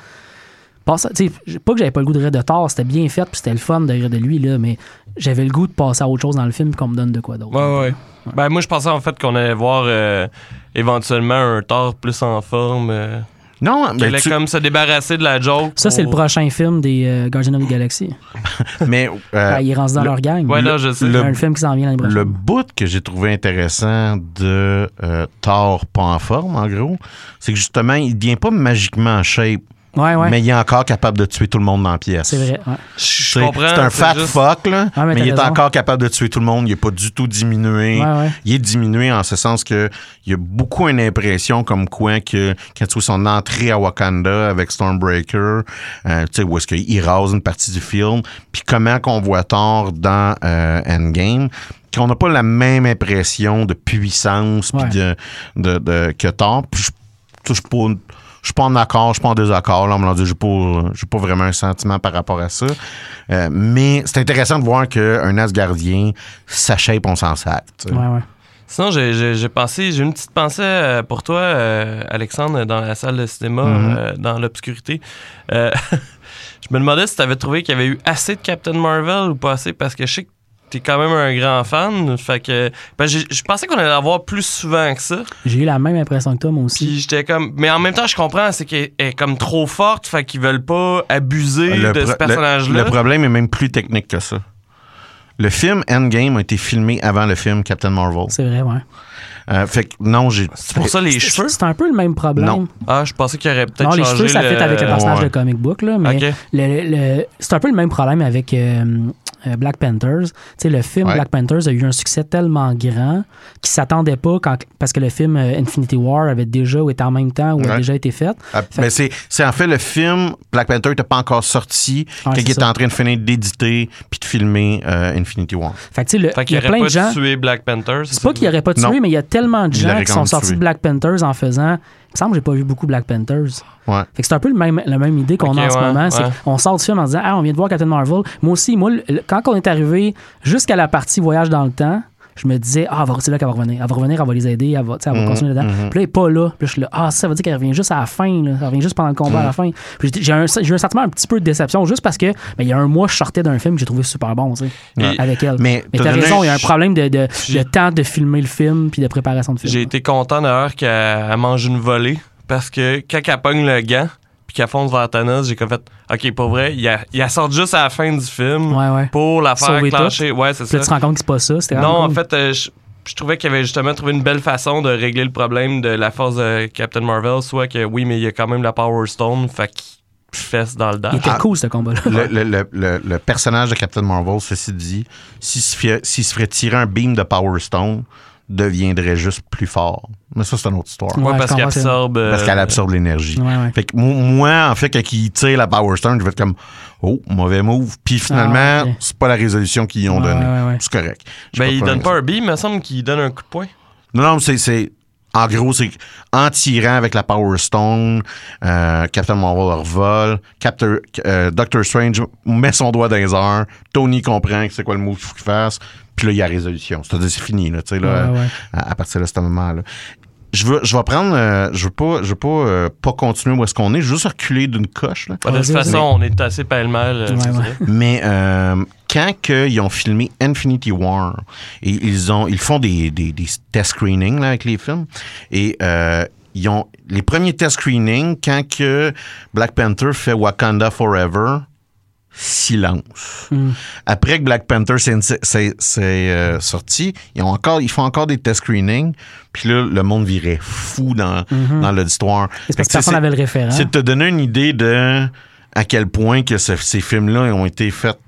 Pas que j'avais pas le goût de rire de Thor, c'était bien fait puis c'était le fun de rire de lui, là, mais j'avais le goût de passer à autre chose dans le film qu'on me donne de quoi d'autre. Ouais, ouais. Ben, moi, je pensais en fait qu'on allait voir euh, éventuellement un Thor plus en forme. euh, Non, qui mais, allait tu- comme se débarrasser de la joke. Ça, c'est le prochain film des euh, Guardians of the Galaxy. mais euh, Ah, il est rendu dans le- leur gang. Ouais, là, je sais. le- un film qui s'en vient l'année prochaine. Le bout que j'ai trouvé intéressant de euh, Thor pas en forme, en gros, c'est que justement, il devient pas magiquement en shape Ouais, ouais. mais il est encore capable de tuer tout le monde dans la pièce. C'est vrai. ouais. Je C'est comprends. c'est un fat juste- fuck, là, Ah, mais il est raison. encore capable de tuer tout le monde. Il n'est pas du tout diminué. Ouais, ouais. Il est diminué en ce sens que il y a beaucoup une impression comme quoi que quand tu vois son entrée à Wakanda avec Stormbreaker, euh, tu sais, où est-ce qu'il rase une partie du film, puis comment qu'on voit Thor dans euh, Endgame, qu'on n'a pas la même impression de puissance puis Ouais. de, de, de- que Thor. Puis je je suis pas, je suis pas en accord, je suis pas en désaccord. Là, on me l'a dit, j'ai pas, j'ai pas vraiment un sentiment par rapport à ça. Euh, mais c'est intéressant de voir qu'un Asgardien s'achète, on s'en sac. Ouais, ouais. Sinon, j'ai- j'ai j'ai pensé, j'ai une petite pensée euh, pour toi, euh, Alexandre, dans la salle de cinéma, Mhm. euh, dans l'obscurité. Euh, je me demandais si tu avais trouvé qu'il y avait eu assez de Captain Marvel ou pas assez, parce que je sais que t'es quand même un grand fan. Fait que ben, je pensais qu'on allait l'avoir plus souvent que ça. J'ai eu la même impression que toi, moi aussi. Puis j'étais comme. Mais en même temps, je comprends, c'est qu'elle est comme trop forte, fait qu'ils veulent pas abuser Le de ce personnage-là. Le, le problème est même plus technique que ça. Le film Endgame a été filmé avant le film Captain Marvel. C'est vrai, ouais. Euh, fait que non, j'ai. C'est pour ça les cheveux? C'est un peu le même problème. Non. Ah, je pensais qu'il y aurait peut-être Non, les changé cheveux, ça le- fait avec le personnage Ouais. de comic book, là, mais le- le- c'est un peu le même problème avec euh, euh, Black Panthers. Tu sais, le film Ouais. Black Panthers a eu un succès tellement grand qu'il s'attendait pas quand, parce que le film euh, Infinity War avait déjà ou était en même temps ou a Ouais. déjà été fait. Ah, mais c'est, c'est en fait le film Black Panther n'était pas encore sorti Ouais, quand c'est il était en train de finir d'éditer puis de filmer euh, Infinity War. Fait que, tu sais, le- Fait il y qu'il a aurait plein pas de gens. tué Black Panther. C'est pas qu'il aurait pas tué, Non. mais il y a tellement de gens qui sont sortis tué. de Black Panthers en faisant. Il me semble que j'ai pas vu beaucoup Black Panthers. Ouais. Fait que c'est un peu le même, la même idée qu'on a en ce ouais, moment. C'est qu'on sort du film en disant Ah, on vient de voir Captain Marvel. Moi aussi, moi, le- quand on est arrivé jusqu'à la partie voyage dans le temps, je me disais Ah, c'est là qu'elle va revenir. Elle va revenir, elle va les aider, elle va, elle va Mhm, continuer dedans. mhm. Puis là, elle est pas là. Puis là, je suis là Ah, ça veut dire qu'elle revient juste à la fin. là. Elle revient juste pendant le combat à Mhm. la fin. Puis j'ai- un, un sentiment un petit peu de déception juste parce que ben, il y a un mois, je sortais d'un film que j'ai trouvé super bon, tu sais, Et- avec elle. Mais, Mais t'as raison, il y a un problème de, de, J'ai- de temps de filmer le film puis de préparation de film. J'ai été content d'ailleurs qu'elle elle mange une volée parce que quand elle pogne le gant puis qu'elle fonce vers Thanos, j'ai comme fait OK, pas vrai, il a, il a sort juste à la fin du film Ouais, ouais. pour la faire Sauver clencher. Ouais, c'est ça. tu te rends compte que c'est pas ça. C'était Non, en fait, euh, je, je trouvais qu'il avait justement trouvé une belle façon de régler le problème de la force de Captain Marvel, soit que oui, mais il y a quand même la Power Stone, fait qu'il fesse dans le Il dash. était Ah. cool, ce combat-là. le, le- le- le- le personnage de Captain Marvel, ceci dit, s'il se, fait- s'il se ferait tirer un beam de Power Stone, deviendrait juste plus fort. Mais ça, c'est une autre histoire. Ouais, parce c'est- absorbe. euh, Parce qu'elle absorbe l'énergie. Ouais, ouais. Fait que mo- moi, en fait, quand ils tirent la Power Stone, je vais être comme Oh, mauvais move. Puis finalement, Ah, ok. c'est pas la résolution qu'ils ont donnée. ouais, ouais. C'est correct. Ben, de il problème donne pas un beam, il me semble qu'il donne un coup de poing. Non, non, c'est. c'est- En gros, c'est en tirant avec la Power Stone, euh, Captain Marvel revole, Captain, euh, Doctor Strange met son doigt dans les airs, Tony comprend que c'est quoi le move qu'il faut qu'il fasse, puis là, il y a résolution. C'est-à-dire, c'est fini, là, tu sais, là, Ouais, ouais. À, à partir de ce moment-là. Je veux, je vais prendre, euh, je veux pas, je veux pas, euh, pas continuer où est-ce qu'on est, je veux juste reculer d'une coche, là. De toute façon, on est assez pêle-mêle. euh. Mais euh, quand que ils ont filmé Infinity War, et ils ont ils font des, des, des test screenings là, avec les films, et euh, ils ont les premiers test screenings quand que Black Panther fait Wakanda Forever, silence. Mm. Après que Black Panther s'est euh, sorti, ils, ont encore, ils font encore des test screenings, puis là, le monde virait fou dans, Mhm. dans l'auditoire. C'est parce que personne n'avait le référent. c'est de te donner une idée de à quel point que ce- ces films-là ont été faits,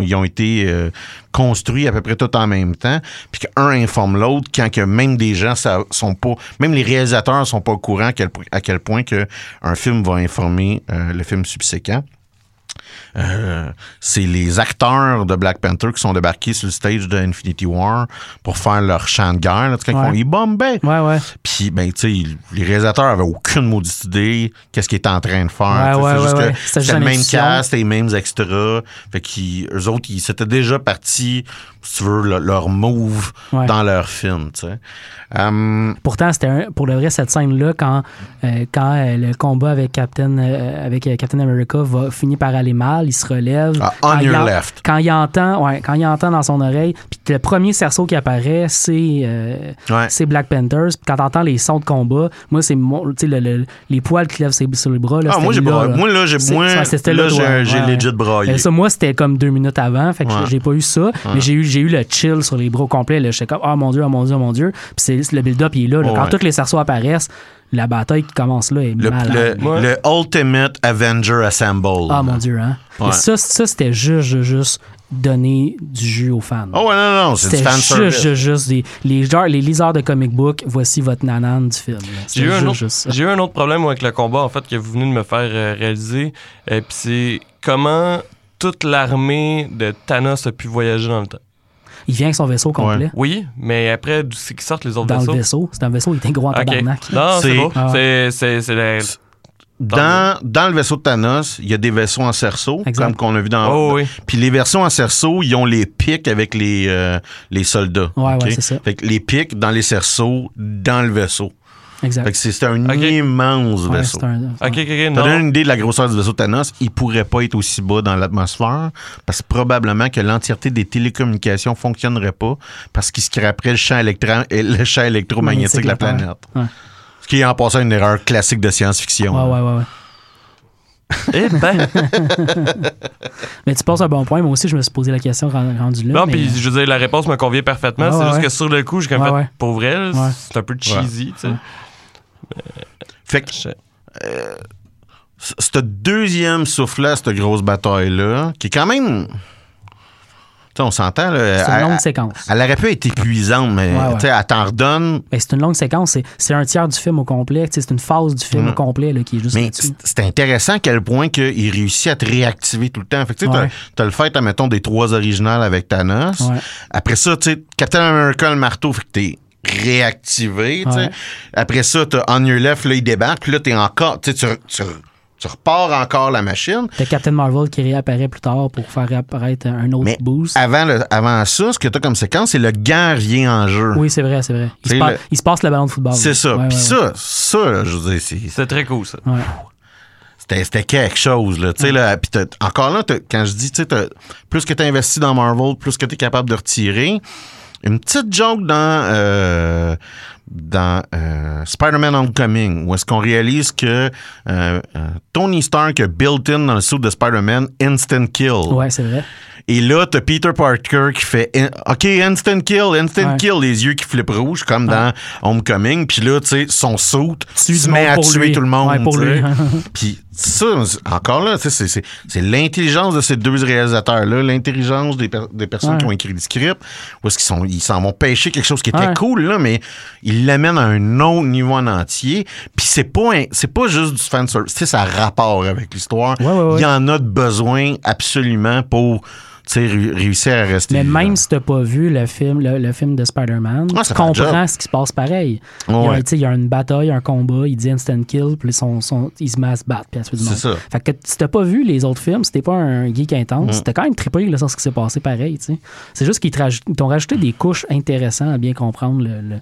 ils ont été euh, construits à peu près tout en même temps, puis qu'un informe l'autre quand que même des gens ça, sont pas, même les réalisateurs sont pas au courant à quel, po- à quel point que un film va informer euh, le film subséquent. Euh, c'est les acteurs de Black Panther qui sont débarqués sur le stage de Infinity War pour faire leur chant de guerre. Là, quand Ouais. ils font ils bombaient. Ouais, ouais. Puis, ben, tu sais, les réalisateurs avaient aucune maudite idée qu'est-ce qu'ils étaient en train de faire. Ouais. C'était le même cast, les mêmes extras. Fait qu'eux autres, ils s'étaient déjà partis, si tu veux, le- leur move Ouais. dans leur film, tu sais. Hum, Pourtant, c'était pour le vrai cette scène-là quand, euh, quand euh, le combat avec Captain euh, avec Captain America va finir par aller mal, il se relève. Ah, Quand on il your en- left. Quand il entend, ouais, quand il entend dans son oreille, puis le premier cerceau qui apparaît, c'est Ouais. Black Panthers. Puis quand t'entends les sons de combat, moi c'est le- le- les poils qui lèvent sur les bras. Là, Ah, moi, j'ai là, là. moi, là, j'ai C'est- moi, ouais, c'était là, j'ai legit braillé. Euh, ça, moi, c'était comme deux minutes avant. Fait que j'ai pas eu ça. Mais j'ai eu, j'ai eu le chill sur les bras au complet. là. J'étais comme, ah mon Dieu, ah mon Dieu, ah mon Dieu. Puis c'est, le build-up, il est là. là. Ouais, Quand ouais. tous les cerceaux apparaissent, la bataille qui commence là est Le, malade. le- Ouais. le Ultimate Avenger Assemble. Ah mon dieu, hein. Ouais. Et ça, ça c'était juste, juste, juste donner du jus aux fans. Oh, ouais, non, non, c'est du fan juste, service. juste, juste des, les, genre, les liseurs de comic book, voici votre nanane du film. J'ai eu, un juste, autre, juste ça. j'ai eu un autre problème avec le combat, en fait, que vous venez de me faire euh, réaliser. Et puis c'est comment toute l'armée de Thanos a pu voyager dans le temps. Il vient avec son vaisseau complet. Oui, mais après, d'où c'est qu'ils sortent les autres Dans vaisseaux? le vaisseau. C'est un vaisseau, il était gros en tabarnak. Non, c'est C'est- beau. Ah C'est, c'est, c'est la- Dans, dans le vaisseau de Thanos, il y a des vaisseaux en cerceau, Exact. comme qu'on a vu dans. Oh, oui. Puis les vaisseaux en cerceau, ils ont les pics avec les, euh, les soldats. Ouais, ouais, c'est ça. Fait que les pics dans les cerceaux, dans le vaisseau. Exact. C'est un immense Ouais, vaisseau. c'est un- Ok, ok, Non. donne une idée de la grosseur du vaisseau Thanos? Il pourrait pas être aussi bas dans l'atmosphère parce que probablement que l'entièreté des télécommunications fonctionnerait pas parce qu'il scraperait le champ, électro- le champ électromagnétique de la planète. Ouais. Ce qui est en passant une erreur classique de science-fiction. Ouais, ouais, ouais, ouais. Eh ben. Mais tu passes un bon point. Moi aussi, je me suis posé la question ren- rendu là. Non, mais, puis je veux dire, la réponse me convient parfaitement. Ouais, c'est ouais, juste ouais. que sur le coup, j'ai comme Ouais, fait, ouais. pour vrai, Ouais. c'est un peu cheesy, tu sais. Fait que c- ce deuxième souffle-là, cette grosse bataille-là, qui est quand même. Tu sais, on s'entend, c'est une longue elle- séquence. Elle aurait pu être épuisante, mais Ouais, ouais. tu sais, elle t'en redonne. C'est une longue séquence. C'est, un tiers du film au complet. C'est une phase du film Mm. au complet là, qui est juste Mais c'est intéressant à quel point qu'il réussit à te réactiver tout le temps. Fait que tu Ouais. t'as le fait, admettons, des trois originales avec Thanos. Après ça, tu Captain America, le marteau, fait que t'es réactivé, tu sais. Ouais. Après ça, t'as On Your Left, là, il débarque, puis là, t'es encore, tu tu, tu, tu repars encore la machine. T'as Captain Marvel qui réapparaît plus tard pour faire réapparaître un autre Mais boost. avant, le- avant ça, ce que t'as comme séquence, c'est le gant vient en jeu. Oui, c'est vrai, c'est vrai. Il se, C'est pa- le- il se passe le ballon de football. C'est là. ça. Ouais, Puis ouais, ça, ça, là, je veux dire, c'est- C'est très cool, ça. c'était c'était quelque chose là tu sais là puis t'as- encore là t'as- quand je dis tu sais plus que tu investis dans Marvel plus que tu es capable de retirer une petite joke dans euh, dans euh, Spider-Man Homecoming où est-ce qu'on réalise que euh, euh, Tony Stark a built-in dans le suit de Spider-Man instant kill Ouais, c'est vrai. et là, t'as Peter Parker qui fait OK, instant kill, instant Ouais. kill, les yeux qui flippent rouge, comme dans Homecoming. Puis là, tu sais, son Tue se met à tuer lui. tout le monde. Ouais, pour tu sais. lui. Puis ça, encore là, tu sais, c'est- l'intelligence de ces deux réalisateurs-là, l'intelligence des, per- des personnes qui ont écrit le script, où est-ce qu'ils sont, ils s'en vont pêcher quelque chose qui était cool, là, mais ils l'amènent à un autre niveau en entier. Puis c'est pas, un- c'est pas juste du fan service, tu sais, ça a rapport avec l'histoire. Ouais, ouais, ouais. Il y en a de besoin absolument pour réussir à rester. Mais vivant. même si t'as pas vu le film, le, le film de Spider-Man, Ouais, tu comprends ce qui se passe pareil. Il, y a, il y une bataille, un combat, il dit instant kill, puis son, son, il se met à se battre, puis C'est ça. Fait que si t'as pas vu les autres films, si t'es pas un geek intense, Mm. t'as quand même trippé sur ce qui s'est passé pareil. C'est juste qu'ils t'ont rajouté des couches intéressantes à bien comprendre le, le-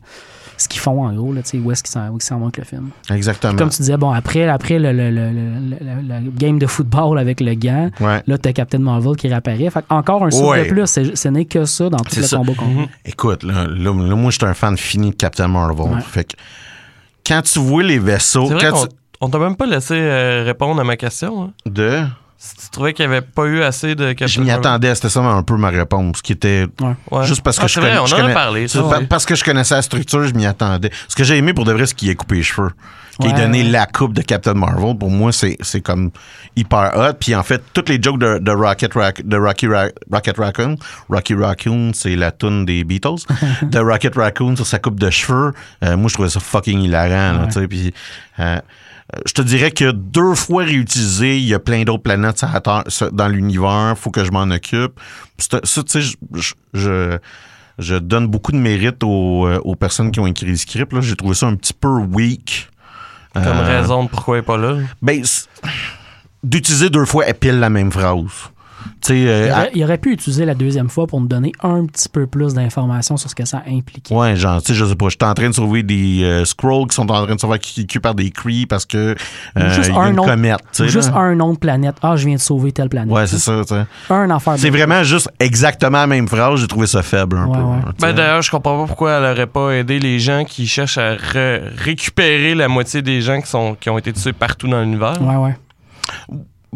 ce qu'ils font en gros, là, tu sais, où est-ce qu'ils s'en où ils s'en vont avec le film. Exactement. Comme tu disais, bon, après, après le, le- le- le- game de football avec le gant, Ouais. là, t'as Captain Marvel qui réapparaît. Fait encore un souffle Ouais. de plus. C'est- Ce n'est que ça dans tout le ça. combat qu'on Mhm. Écoute, là, là, là, moi, je suis un fan fini de Captain Marvel. Ouais. Fait que quand tu vois les vaisseaux, C'est vrai quand qu'on on t'a même pas laissé euh, répondre à ma question. hein. de, tu trouvais qu'il n'y avait pas eu assez de Captain je m'y attendais, c'était ça un peu ma réponse, qui était Ouais. Juste parce que Ah, je c'est vrai, connais- on je en a connais- parlé. c'est ça, pa- ouais. parce que je connaissais la structure, je m'y attendais. Ce que j'ai aimé pour de vrai, c'est qu'il ait coupé les cheveux. Qu'il ait donné ouais. la coupe de Captain Marvel, pour moi, c'est c'est comme hyper hot. Puis en fait, toutes les jokes de, de Rocket Rac- de Rocky Ra- Rocket Raccoon, Rocky Raccoon, c'est la tune des Beatles, de Rocket Raccoon sur sa coupe de cheveux, euh, moi, je trouvais ça fucking hilarant. là, Puis euh, je te dirais que deux fois réutilisé, il y a plein d'autres planètes dans l'univers, faut que je m'en occupe. Ça, tu sais, je- je- je je donne beaucoup de mérite aux, euh, aux personnes qui ont écrit le script. J'ai trouvé ça un petit peu weak. Comme Euh, raison de pourquoi il n'est pas là. Ben, d'utiliser deux fois pile la même phrase. Euh, Il à- aurait, il aurait pu utiliser la deuxième fois pour nous donner un petit peu plus d'informations sur ce que ça impliquait. Ouais, genre, tu sais, je sais pas, j'étais en train de sauver des euh, scrolls qui sont en train de se faire cueillir par des Kree parce que euh, juste y a un une autre- comète, tu Ou sais. juste là. un nom de planète. Ah, je viens de sauver telle planète. Ouais, c'est ça, tu sais. Un affaire. C'est vraiment juste exactement la même phrase, j'ai trouvé ça faible un Ouais, peu. ouais. hein, Ben. D'ailleurs, je comprends pas pourquoi elle aurait pas aidé les gens qui cherchent à re- récupérer la moitié des gens qui, sont, qui ont été tués partout dans l'univers. Ouais, ouais.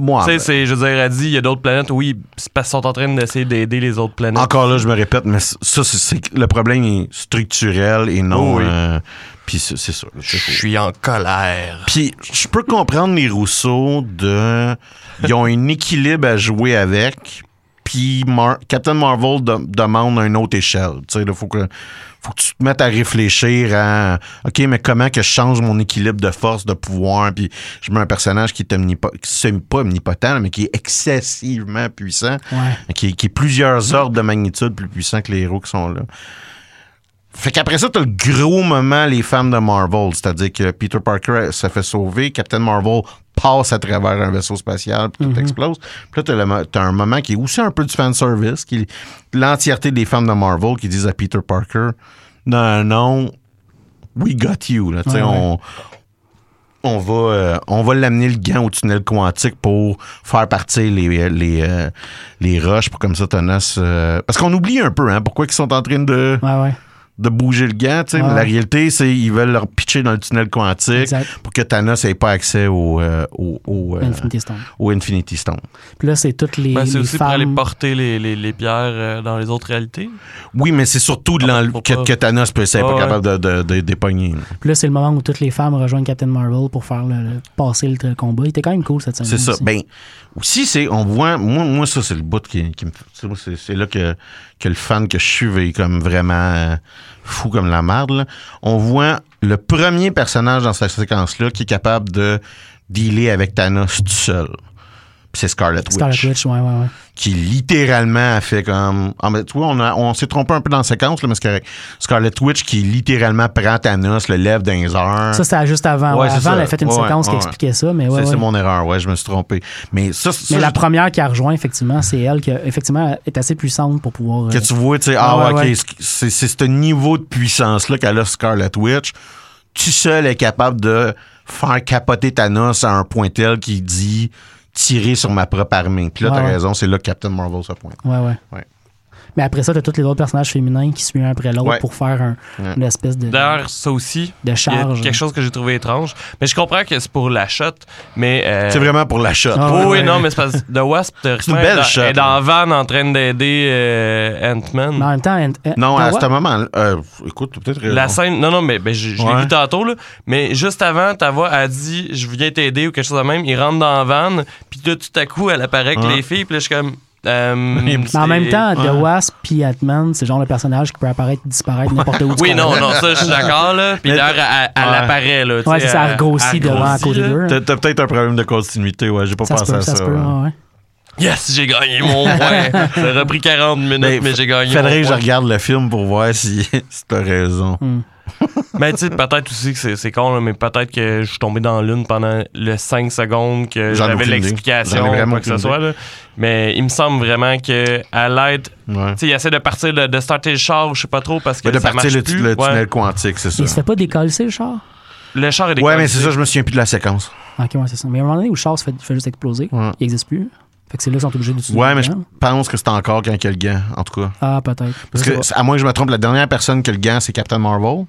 Moi, Tu sais, ben, c'est, je veux dire, elle dit, il y a d'autres planètes, oui, c'est parce qu'ils sont en train d'essayer d'aider les autres planètes. encore là, je me répète, mais ça, c'est, le problème est structurel et non. Oui. euh, puis c'est, ça. Je suis en colère. Puis je peux comprendre les Rousseau de. Ils ont un équilibre à jouer avec. Puis Mar- Captain Marvel de- demande une autre échelle. Il faut que, faut que tu te mettes à réfléchir à OK, mais comment que je change mon équilibre de force, de pouvoir? Puis je mets un personnage qui est omnipo- qui c'est pas omnipotent, mais qui est excessivement puissant, Ouais. qui est, qui est plusieurs ordres de magnitude plus puissant que les héros qui sont là. Fait qu'après ça, t'as le gros moment, les femmes de Marvel. C'est-à-dire que Peter Parker se fait sauver, Captain Marvel passe à travers un vaisseau spatial, puis tout explose. Puis là, t'as, un moment qui est aussi un peu du fanservice, qui l'entièreté des femmes de Marvel qui disent à Peter Parker Non, non, we got you. Là, Ouais, on, on va, euh, on va l'amener le gant au tunnel quantique pour faire partir les, les, euh, les roches pour comme ça Thanos. euh, parce qu'on oublie un peu hein, pourquoi ils sont en train de, Ouais, ouais. De bouger le gant. tu sais. Ouais. Mais La réalité, c'est qu'ils veulent leur pitcher dans le tunnel quantique Exact. pour que Thanos n'ait pas accès au, euh, au, au, euh, Infinity Stone. au Infinity Stone. Puis là, c'est toutes les, Ben, c'est aussi pour aller porter les, les, les pierres euh, dans les autres réalités. Oui, mais c'est surtout de Ah, que, Thanos peut, Ah, pas ouais. capable de, de, de- d'épogner. Puis là, c'est le moment où toutes les femmes rejoignent Captain Marvel pour faire le, le- passer le, le combat. Il était quand même cool cette scène. C'est ça. Ben, aussi, c'est, on voit, moi, moi ça, c'est le bout qui, qui me fait- c'est- là que, que le fan que je suis est comme vraiment euh, fou comme la merde. là. On voit le premier personnage dans cette séquence-là qui est capable de dealer avec Thanos tout seul. Puis c'est Scarlet Witch. Scarlet Witch, ouais, ouais, ouais. Qui littéralement a fait comme. Ah, mais tu vois, on, a- on s'est trompé un peu dans la séquence, là, mais c'est correct. Scarlet Witch qui littéralement prend Thanos, le lève dans les heures. Ça, c'était juste avant. Ouais, ouais. c'est Avant, ça. elle a fait une Ouais, séquence ouais, qui expliquait ça, mais ouais, c'est, mon erreur, ouais, je me suis trompé. Mais ça, ça, Mais la première qui a rejoint, effectivement, c'est elle qui, a- effectivement, est assez puissante pour pouvoir. euh, Que tu vois, tu sais, ah, Ah, ouais, ouais, ok, c'est ce niveau de puissance-là qu'elle a Scarlet Witch. Tu seul est capable de faire capoter Thanos à un point tel qu'il dit tirer sur ma propre armée. Puis là, Ouais, t'as ouais. raison, c'est là que Captain Marvel se pointe. Ouais, ouais. Ouais. Mais après ça, t'as tous les autres personnages féminins qui suivent un après l'autre Ouais. pour faire un- Ouais. une espèce de, D'ailleurs, ça aussi, de il y a charge. quelque chose que j'ai trouvé étrange. Mais je comprends que c'est pour la shot, mais... euh, C'est vraiment pour la shot. Ah, Oh, ouais, oui, ouais. non, mais c'est parce que The Wasp, une belle est shot, dans, est dans Van en train d'aider euh, Ant-Man. Mais en même temps, Ant- Non, à ce moment euh, écoute, peut-être. La scène, non, non, mais ben, je, je l'ai vu tantôt, là, mais juste avant, ta voix a dit Je viens t'aider ou quelque chose de même. Il rentre dans la van, puis là, tout à coup, elle apparaît avec Ouais. les filles, puis là, je suis comme. Euh, Mais en même temps, The. Wasp puis Ant-Man, c'est le genre de personnage qui peut apparaître, disparaître n'importe où. Oui, non, non, ça, je suis d'accord, là. Puis d'ailleurs, elle, elle Ouais. apparaît, là. Ouais, ça, elle elle- grossit elle devant à côté d'eux. T'as, t'as peut-être un problème de continuité, ouais, j'ai pas Ça pensé peut, à ça ça. se peut. ouais. Ouais, ouais. Yes, j'ai gagné mon point. ça aurait pris 40 minutes, Ben, mais j'ai gagné Faudrait mon que je regarde le film pour voir si, si t'as raison. Hmm. Mais tu sais, peut-être aussi que c'est, con, là, mais peut-être que je suis tombé dans l'une pendant le 5 secondes que j'avais l'explication quoi que ce soit. là. Mais il me semble vraiment que à l'aide, Ouais. tu sais, il essaie de partir, de, de starter le char, je sais pas trop, parce que Ouais, de ça partir marche le, plus. le Ouais. tunnel quantique, c'est ça. Il se fait pas décoller, le char? Le char est Ouais, décollé. mais c'est ça, je me souviens plus de la séquence. Ok, ouais, c'est ça. Mais à un moment donné où le char se fait, fait juste exploser, Ouais. il n'existe plus. Fait que c'est là qu'ils sont obligés d'utiliser. Ouais, mais je pense que c'est encore quand il y a le gant, en tout cas. Ah, peut-être. Parce Je que, à moins que je me trompe, la dernière personne que le gant, c'est Captain Marvel.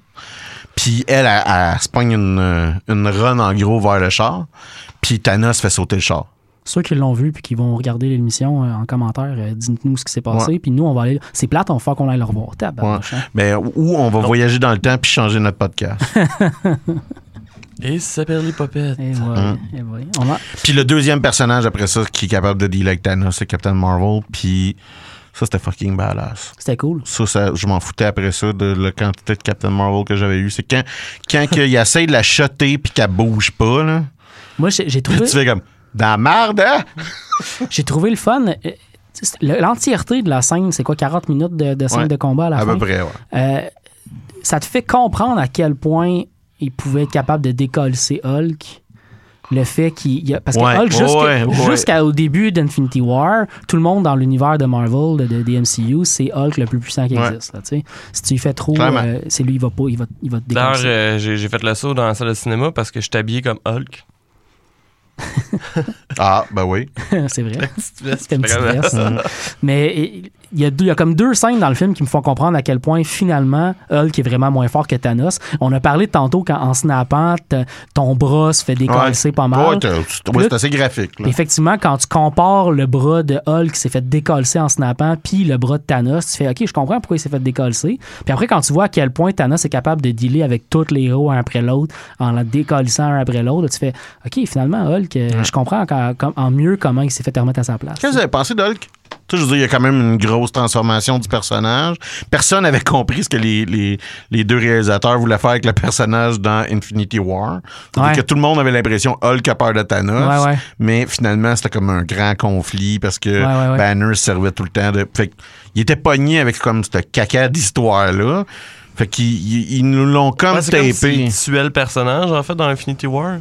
Puis elle, elle, elle se pogne une, euh, une run en gros vers le char. Puis Thanos fait sauter le char. Ceux qui l'ont vu puis qui vont regarder l'émission euh, en commentaire, euh, dites-nous ce qui s'est passé. Ouais. Puis nous, on va aller. C'est plate, on va faire qu'on aille le revoir. Tabarnouche, hein. Mais où on va voyager dans le temps puis changer notre podcast. Et ça perd les popettes. Et voilà. Hum. et. On va- puis le deuxième personnage après ça qui est capable de dealer avec Thanos, c'est Captain Marvel. Puis ça, c'était fucking badass. C'était cool. Ça, ça, je m'en foutais après ça de la quantité de Captain Marvel que j'avais eu. C'est quand, quand il essaye de la shotter puis qu'elle bouge pas, là. Moi, j'ai trouvé, tu fais comme, dans la marde, hein? j'ai trouvé le fun. euh, L'entièreté de la scène, c'est quoi, 40 minutes de, de scène Ouais. de combat à la À fin? peu près, ouais. Euh, ça te fait comprendre à quel point il pouvait être capable de décoller Hulk. Le fait qu'il. y a- Parce que Ouais, Hulk, jusqu'à- ouais, ouais. jusqu'au début d'Infinity War, tout le monde dans l'univers de Marvel, de, de- des MCU, c'est Hulk le plus puissant qui Ouais. existe. là, tu sais. si tu y fais trop, euh, c'est lui, il va pas, il va, il va te D'ailleurs, décoller. euh, j'ai, fait le saut dans la salle de cinéma parce que je suis habillé comme Hulk. Ah, ben oui. c'est vrai. Petite veste, C'était une petite veste. Mais et- il y, a deux- il y a comme deux scènes dans le film qui me font comprendre à quel point finalement Hulk est vraiment moins fort que Thanos. On a parlé tantôt quand en snappant, ton bras se fait décoller pas mal. Ouais, c'est assez graphique. là. Effectivement, quand tu compares le bras de Hulk qui s'est fait décoller en snappant, puis le bras de Thanos, tu fais OK, je comprends pourquoi il s'est fait décoller. Puis après, quand tu vois à quel point Thanos est capable de dealer avec tous les héros un après l'autre, en la décollissant un après l'autre, tu fais OK, finalement, Hulk, je comprends encore- comme- en mieux comment il s'est fait remettre à sa place. Qu'est-ce que vous avez pensé d'Hulk? Tu sais, je veux dire, il y a quand même une grosse transformation du personnage. Personne n'avait compris ce que les, les, les deux réalisateurs voulaient faire avec le personnage dans Infinity War. Ouais. que tout le monde avait l'impression Hulk a peur de Thanos. Ouais, ouais. Mais finalement, c'était comme un grand conflit parce que Ouais, ouais, ouais. Banner servait tout le temps de. Fait il était pogné avec comme ce caca d'histoire-là. Fait qu'ils ils- ils nous l'ont comme comme tapé. s'il tuait le personnage, en fait, dans Infinity War.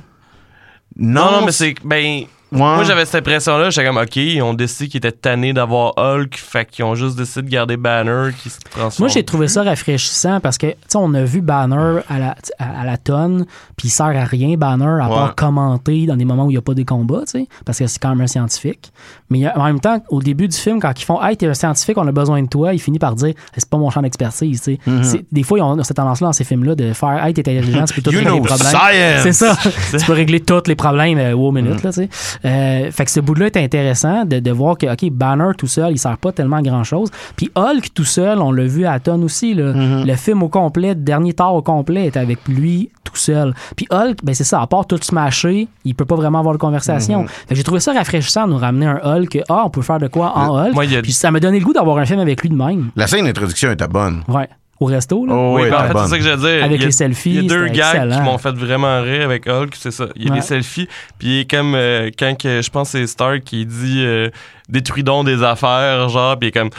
non, Non, non, mais c'est. Ben. Ouais. Moi, j'avais cette impression-là. J'étais comme, OK, ils ont décidé qu'ils étaient tannés d'avoir Hulk. Fait qu'ils ont juste décidé de garder Banner qui se transforme. Moi, j'ai trouvé ça rafraîchissant parce que, tu sais, on a vu Banner à la, à, à la tonne, puis il sert à rien, Banner, à Ouais. part commenter dans des moments où il n'y a pas des combats, tu sais, parce que c'est quand même un scientifique. Mais en même temps, au début du film, quand ils font Hey, t'es un scientifique, on a besoin de toi, il finit par dire C'est pas mon champ d'expertise, tu sais. Mm-hmm. C'est- Des fois, ils ont cette tendance-là dans ces films-là de faire Hey, t'es intelligent, tu peux tout You régler les problèmes. science! C'est ça. tu peux régler tous les problèmes euh, au minute, Mm-hmm. là, tu sais. Euh, fait que ce bout-là est intéressant de, de voir que, OK, Banner tout seul, il sert pas tellement grand-chose. Puis Hulk tout seul, on l'a vu à tonne aussi, là. Mm-hmm. Le film au complet, le dernier tard au complet est avec lui tout seul. Puis Hulk, ben c'est ça, à part tout smasher, il peut pas vraiment avoir de conversation. Fait que j'ai trouvé ça rafraîchissant de nous ramener un Hulk. Ah, on peut faire de quoi en Hulk. moi, a- Puis ça m'a donné le goût d'avoir un film avec lui de même. La scène d'introduction était bonne. Ouais. Au resto, là. Oh, Oui, oui, ben, en fait, c'est ça que j'allais dire. Avec a- les selfies, Il y a deux gars excellent. qui m'ont fait vraiment rire avec Hulk, c'est ça. Il y a Ouais. des selfies, puis il est comme euh, quand que, je pense que c'est Stark qui dit euh, détruis donc des affaires, genre, puis il est comme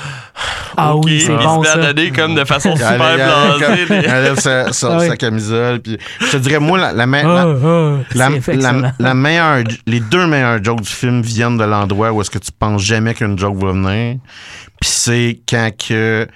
Ah OK, oui, c'est bon, il se met à ça. donner comme de façon super blasée. elle enlève sa, sa- Ah sa camisole. Puis, je te dirais, moi, la, la, Ah, la- ah, la- c'est la- excellent. la meilleure, les deux meilleures jokes du film viennent de l'endroit où est-ce que tu penses jamais qu'une joke va venir. Puis c'est quand que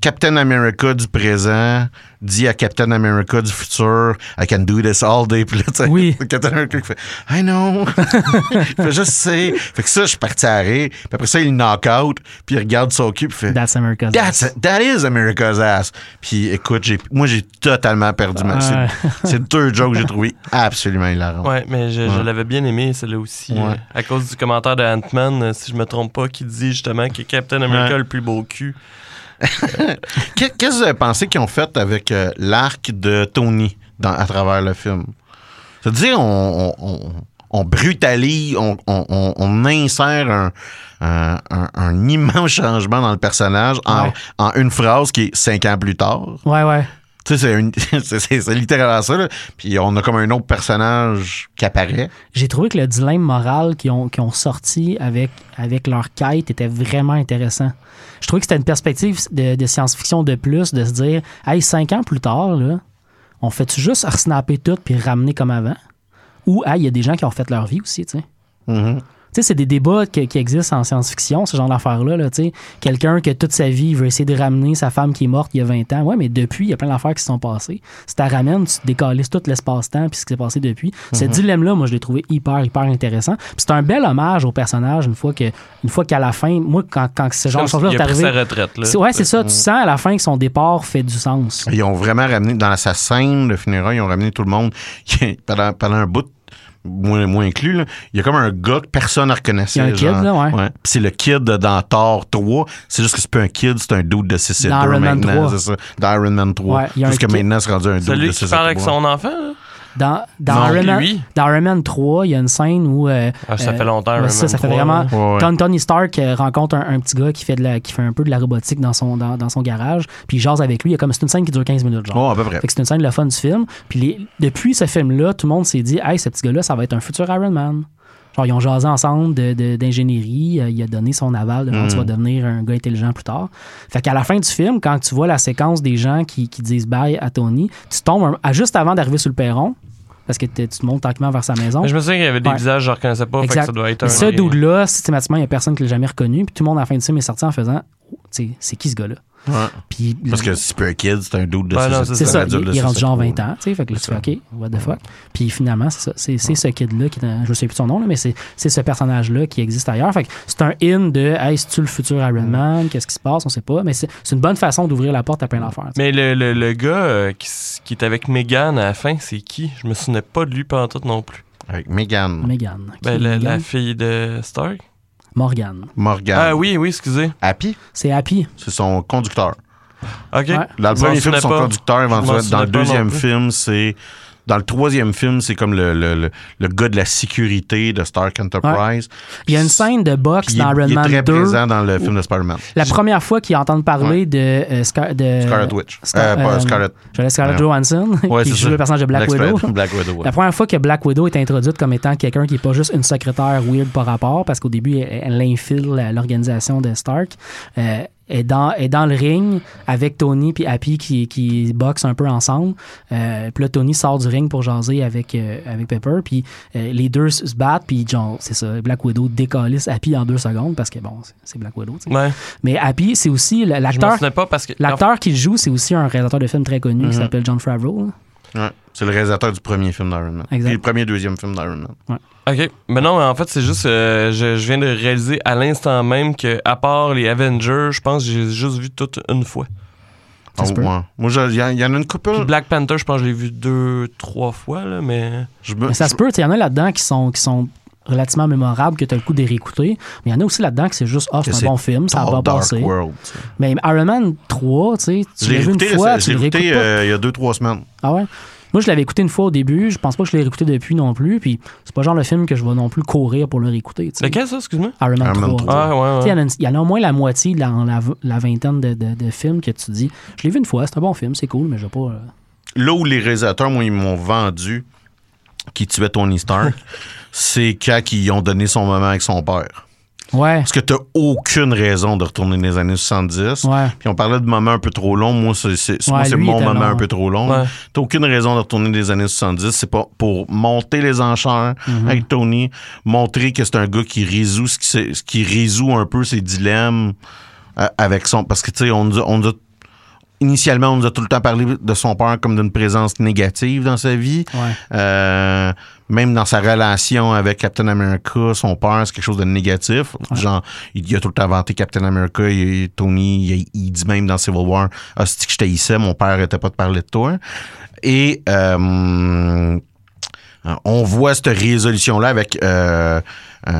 Captain America du présent dit à Captain America du futur I can do this all day. Puis là, tu sais, Oui. Captain America qui fait I know. il fait juste sais. Fait que ça, je suis parti à rire. Puis après ça, il knock out. Puis il regarde son cul. Puis il fait That's America's That's Ass. that is America's ass. Puis écoute, j'ai, moi j'ai totalement perdu ma. c'est- Ouais. C'est deux jokes que j'ai trouvé absolument hilarants. Ouais, mais je, je l'avais bien aimé, celle-là aussi. Ouais. euh, à cause du commentaire de Ant-Man, euh, si je me trompe pas, qui dit justement que Captain America Ouais. a le plus beau cul. Qu'est- Qu'est-ce que vous avez pensé qu'ils ont fait avec euh, l'arc de Tony dans, à travers le film? C'est-à-dire, on, on, on- on brutalise, on, on- on- on insère un, un- un- un immense changement dans le personnage en, Ouais. en une phrase qui est cinq ans plus tard. Ouais, ouais. Tu sais, c'est, littéralement ça. là. Puis on a comme un autre personnage qui apparaît. J'ai trouvé que le dilemme moral qu'ils ont, ont sorti avec, avec leur quête était vraiment intéressant. Je trouvais que c'était une perspective de, de science-fiction de plus, de se dire, hey, cinq ans plus tard, là, on fait-tu juste resnapper tout puis ramener comme avant? Ou, hey, il y a des gens qui ont fait leur vie aussi, tu sais. Mhm. Tu sais, c'est des débats qui, qui existent en science-fiction, ce genre d'affaires-là. Là, tu sais. Quelqu'un que toute sa vie veut essayer de ramener sa femme qui est morte il y a 20 ans. Ouais, mais depuis, il y a plein d'affaires qui se sont passées. Si tu la ramènes, tu te décalisses tout l'espace-temps puis ce qui s'est passé depuis. Ce dilemme-là, moi, je l'ai trouvé hyper, hyper intéressant. Puis c'est un bel hommage au personnage une fois que, une fois qu'à la fin, moi, quand, quand ce genre de choses-là il est a pris arrivé. sa retraite. Là. c'est- Ouais, c'est ça. Tu sens à la fin que son départ fait du sens. Ils ont vraiment ramené, dans sa scène de funérailles, ils ont ramené tout le monde. pendant, pendant un bout, moins, moins inclus, là, il y a comme un gars que personne ne reconnaissait. Il y a un kid, genre. là, ouais. Puis c'est le kid dans Thor 3. C'est juste que c'est pas un kid, c'est un dude de 6 Dans Iron Man maintenant. 3. C'est ça. Dans Iron Man 3. Ouais, il y a un Parce que kid. maintenant, c'est rendu un dude Celui de qui 6 parle avec son enfant. là? Dans, dans, Non, Iron Man, dans Iron Man 3, il y a une scène où. euh, Ah, ça euh, fait longtemps. ouais, Iron ça, Man ça fait 3, vraiment. Ouais, ouais. Tony Stark euh, rencontre un, un petit gars qui fait, de la, qui fait un peu de la robotique dans son, dans, dans son garage, puis il jase avec lui. Il y a comme c'est une scène qui dure 15 minutes, genre. Oh, à peu près. C'est une scène de la fun du film. Puis les- depuis ce film-là, tout le monde s'est dit, hey, ce petit gars-là, ça va être un futur Iron Man. Genre, ils ont jasé ensemble de- de- d'ingénierie. euh, il a donné son aval de genre, Mm. tu vas devenir un gars intelligent plus tard. Fait qu'à la fin du film, quand tu vois la séquence des gens qui, qui disent bye à Tony, tu tombes un- à- juste avant d'arriver sur le perron, parce que tu te montes tranquillement vers sa maison. Mais je me souviens qu'il y avait des Ouais. visages que je reconnaissais pas. Fait que ça doit être un. Ce dude-là, systématiquement, il n'y a personne qui l'a jamais reconnu. Puis tout le monde, à la fin du film, est sorti en faisant c'est qui ce gars-là? Ouais. Puis Parce que Super Kid, c'est un doute de ses- c'est c'est ça, il, il ses rendu genre sept 20 ans, tu sais, fait que là, tu C'est fais, OK, what the fuck? Puis finalement, c'est ça, c'est ce kid-là, qui est un- je sais plus son nom, là, mais c'est ce personnage-là qui existe ailleurs. Fait que c'est un in de, hey, c'est-tu le futur Iron Man, qu'est-ce qui se passe, on sait pas, mais c'est une bonne façon d'ouvrir la porte à plein d'affaires. Mais le, le, le gars euh, qui, qui est avec Megan à la fin, c'est qui? Je me souvenais pas de lui pendant tout non plus. Avec Megan Megan. Ben, la, Megan? la fille de Stark. Morgan. Morgan. Ah oui, oui, excusez. Happy, C'est Happy. c'est son conducteur. Ok. Ouais. Dans le premier film, son pas. conducteur, éventuellement. Dans le deuxième film, c'est. Dans le troisième film, c'est comme le, le, le, le gars de la sécurité de Stark Enterprise. Il y a une scène de boxe dans Iron il est Man très 2. présent dans le film de Spider-Man. La première fois qu'ils entendent parler de, euh, Scar- de Scarlet Witch. Scar- Euh, pas euh, Scarlet. Scarlett Ouais. Johansson, Ouais, qui c'est joue ça. le personnage de Black Widow. Black Widow, ouais. La première fois que Black Widow est introduite comme étant quelqu'un qui n'est pas juste une secrétaire weird par rapport, parce qu'au début, elle, elle infile l'organisation de Stark, euh, est, dans, est dans le ring avec Tony puis Happy qui, qui boxent un peu ensemble. Euh, puis là, Tony sort du ring pour jaser avec, euh, avec Pepper, puis euh, les deux se battent, puis genre, c'est ça, Black Widow décalisse Happy en deux secondes, parce que bon, c'est- Black Widow. Ouais. Mais Happy, c'est aussi l'acteur. souvenais pas parce que. L'acteur qui le joue, c'est aussi un réalisateur de films très connu qui s'appelle John Favreau. là. Ouais. C'est le réalisateur du premier film d'Iron Man. Exact. Et le premier et deuxième film d'Iron Man. Ok, mais non, mais en fait, c'est juste, euh, je, je viens de réaliser à l'instant même que, à part les Avengers, je pense que j'ai juste vu toute une fois. Oh, ouais. Moi, il y, en- il y en a une couple. Puis Black Panther, je pense que je l'ai vu deux, trois fois, là, mais. Je me- Mais ça se peut, il y en a là-dedans qui sont, qui sont relativement mémorables, que tu as le coup de réécouter. Mais il y en a aussi là-dedans que c'est juste, ah, Que c'est un bon film, ça va passer. World. Mais Iron Man 3, tu sais, Je tu l'ai l'as vu une fois, je tu l'ai le écouté réécoutes euh, il y a deux, trois semaines. Ah ouais? Moi, je l'avais écouté une fois au début. Je pense pas que je l'ai réécouté depuis non plus. Puis c'est pas le genre le film que je vais non plus courir pour le réécouter. sais. Lequel, ça, excuse-moi? Iron Man Iron Man 3. 3. Ah, ouais, Il y, en a une- il y en a au moins la moitié dans la, la vingtaine de, de- de films que tu dis. Je l'ai vu une fois, c'est un bon film, c'est cool, mais je vais pas. euh, Là où les réalisateurs, moi, ils m'ont vendu qui tuait Tony Stark, c'est quand ils ont donné son moment avec son père. Ouais. Parce que t'as aucune raison de retourner dans les années 70. Ouais. Puis on parlait de moments un peu trop longs. Moi, c'est c'est- moi, Ouais, c'est lui, mon moment long, un peu ouais. trop long. Ouais. T'as aucune raison de retourner dans les années 70. C'est pas pour monter les enchères Mhm. avec Tony, montrer que c'est un gars qui résout ce qui, s'est- ce qui résout un peu ses dilemmes euh, avec son. Parce que, tu sais, on on nous a Initialement, on nous a tout le temps parlé de son père comme d'une présence négative dans sa vie. Ouais. Euh, même dans sa relation avec Captain America, son père, c'est quelque chose de négatif. Genre, il, a tout le temps vanté Captain America. il- Tony, il, il dit même dans Civil War Ah, c'est que je t'haïssais, mon père n'était pas de parler de toi. Et euh, on voit cette résolution-là avec. euh, euh,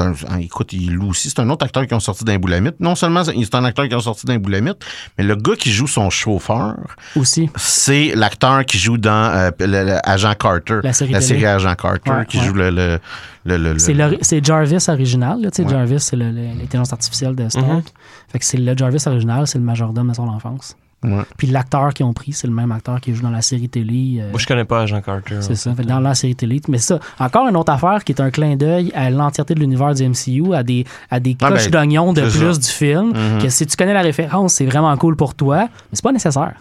un, ah, écoute, il loue aussi. C'est un autre acteur qui ont sorti d'un boulamite. Non seulement c'est un acteur qui ont sorti d'un boulamite, mais le gars qui joue son chauffeur, Aussi. c'est l'acteur qui joue dans euh, le- le Agent Carter. La série télé. Agent Carter, Ouais, qui ouais. joue le. le, le- le- C'est Jarvis original. Là, Ouais. Jarvis, c'est l'intelligence artificielle de Stark. Mhm. Fait que c'est le Jarvis original, c'est le majordome de son enfance. Ouais. Puis l'acteur qu'ils ont pris, c'est le même acteur qui joue dans la série télé. euh, Moi, je connais pas Jean Carter. c'est ça, fait dans la série télé. Mais ça, encore une autre affaire qui est un clin d'œil à l'entièreté de l'univers du MCU, à des, à des Ah, coches ben, d'oignon de c'est plus ça. du film, Mhm. que si tu connais la référence, c'est vraiment cool pour toi, mais c'est pas nécessaire.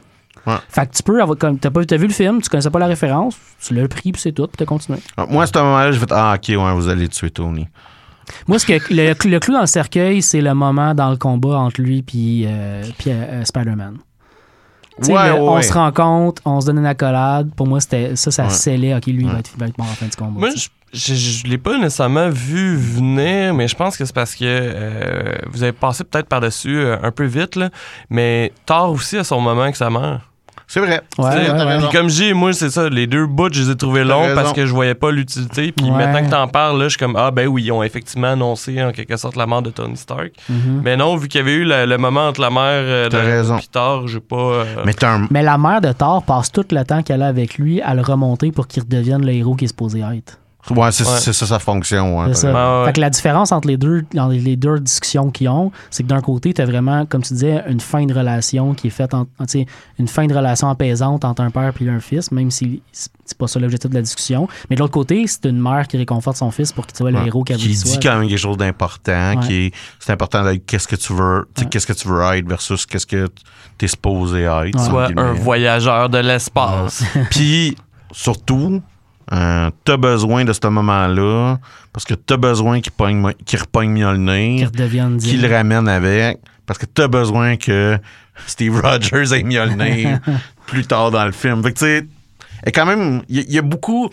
Ouais. Fait que tu peux avoir, comme t'as pas t'as vu le film, tu connaissais pas la référence, tu l'as pris puis c'est tout, puis t'as continué. Ah, Moi, à ce moment-là, j'ai fait Ah, ok, ouais, vous allez tuer Tony. Moi, ce que, le, le clou dans le cercueil, c'est le moment dans le combat entre lui puis, puis euh, euh, Spider-Man. Tu sais, Ouais, ouais, on ouais. se rencontre, on se donne une accolade. Pour moi, c'était ça, ça scellait. OK, lui, il, va être, va être mort en fin de combat. Moi, je, je, je l'ai pas nécessairement vu venir, mais je pense que c'est parce que euh, vous avez passé peut-être par-dessus euh, un peu vite, là. Mais Thor aussi à son moment que sa mère. C'est vrai. Ouais. Puis comme je dis, moi, c'est ça, les deux bouts, je les ai trouvés longs raison. parce que je voyais pas l'utilité. Puis Ouais. maintenant que t'en parles, là, je suis comme, ah ben oui, ils ont effectivement annoncé en quelque sorte la mort de Tony Stark. Mhm. Mais non, vu qu'il y avait eu le, le moment entre la mère euh, puis Thor, j'ai pas... euh, Mais. Mais la mère de Thor passe tout le temps qu'elle a avec lui à le remonter pour qu'il redevienne le héros qu'il est supposé être. Ouais, c'est Ouais. ça sa fonction. ouais, ça. Ouais. Fait que la différence entre les deux, dans les- deux discussions qu'ils ont, c'est que d'un côté, tu as vraiment, comme tu disais, une fin de relation qui est faite, en, tu sais, une fin de relation apaisante entre un père et un fils, même si c'est pas ça l'objectif de la discussion. Mais de l'autre côté, c'est une mère qui réconforte son fils pour qu'il soit le héros qu'elle veut qui qu'il dit soit. quand même quelque chose d'important, Ouais. qui est c'est important d'être qu'est-ce que tu veux, qu'est-ce que tu veux être versus qu'est-ce que t'es supposé être. Soit un voyageur de l'espace. Puis surtout, Euh, t'as besoin de ce moment-là parce que t'as besoin qu'il pogne qu'il repogne Mjolnir, qu'il le ramène avec parce que t'as besoin que Steve Rogers ait Mjolnir plus tard dans le film. Fait que tu sais, et quand même, il y, a- il y a beaucoup.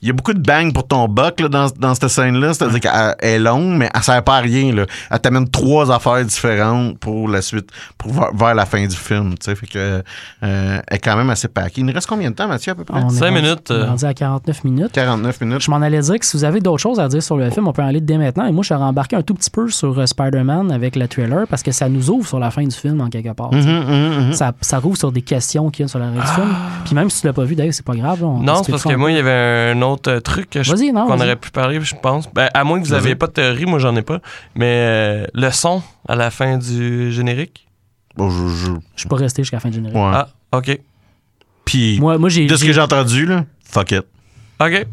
Il y a beaucoup de bang pour ton buck là, dans, dans cette scène-là. C'est-à-dire qu'elle elle est longue, mais elle sert pas à rien. Là. Elle t'amène trois affaires différentes pour la suite, pour vers, vers la fin du film. tu sais. Fait que, euh, elle est quand même assez packée. Il nous reste combien de temps, Mathieu, à peu près? On est Cinq rendu- minutes, On est euh. rendu à 49 minutes. 49 minutes. Je m'en allais dire que si vous avez d'autres choses à dire sur le film, on peut en aller dès maintenant. Et moi, je suis rembarqué un tout petit peu sur euh, Spider-Man avec le trailer parce que ça nous ouvre sur la fin du film en quelque part. Mhm, mhm, mhm. Ça, ça rouvre sur des questions qu'il y a sur la fin du film. Puis même si tu l'as pas vu, d'ailleurs, c'est pas grave. là, on Non, c'est parce que moi, il y avait un autre euh, truc que je- non, qu'on aurait pu parler, je pense. Ben, à moins que vous n'ayez pas de théorie, moi, j'en ai pas. Mais euh, le son à la fin du générique? Bon, je, je- Je suis pas resté jusqu'à la fin du générique. ouais. Ah, OK. Puis, Moi, moi j'ai, de ce que j'ai- entendu, là, fuck it. OK.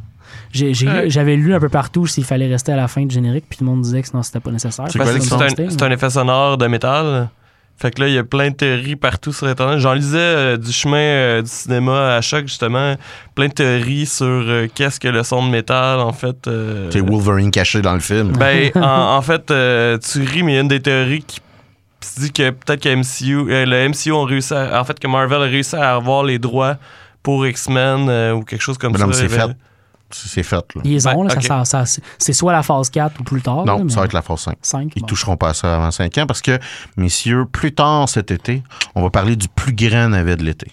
j'ai- j'ai- Ouais. j'avais lu un peu partout s'il fallait rester à la fin du générique, puis tout le monde disait que sinon c'était pas nécessaire. C'est quoi c'est le c'est son? un, c'est un effet sonore de métal. Fait que là, il y a plein de théories partout sur Internet. J'en lisais euh, du chemin euh, du cinéma à choc, justement. Plein de théories sur euh, qu'est-ce que le son de métal, en fait. C'est Wolverine caché dans le film. Ben, en, en fait, tu ris, mais il y a une des théories qui dit que peut-être que MCU, le MCU ont réussi à, en fait, que Marvel a réussi à avoir les droits pour X-Men ou quelque chose comme Mais ça. non, mais c'est fait. C'est fait, là. Ils ont, Ben, là, ok. ça- ça- ça- c'est soit la phase 4 ou plus tard. là, Non, mais ça va être la phase 5. 5. Ils toucheront pas à ça avant 5 ans parce que, messieurs, plus tard cet été, on va parler du plus grand navet de l'été.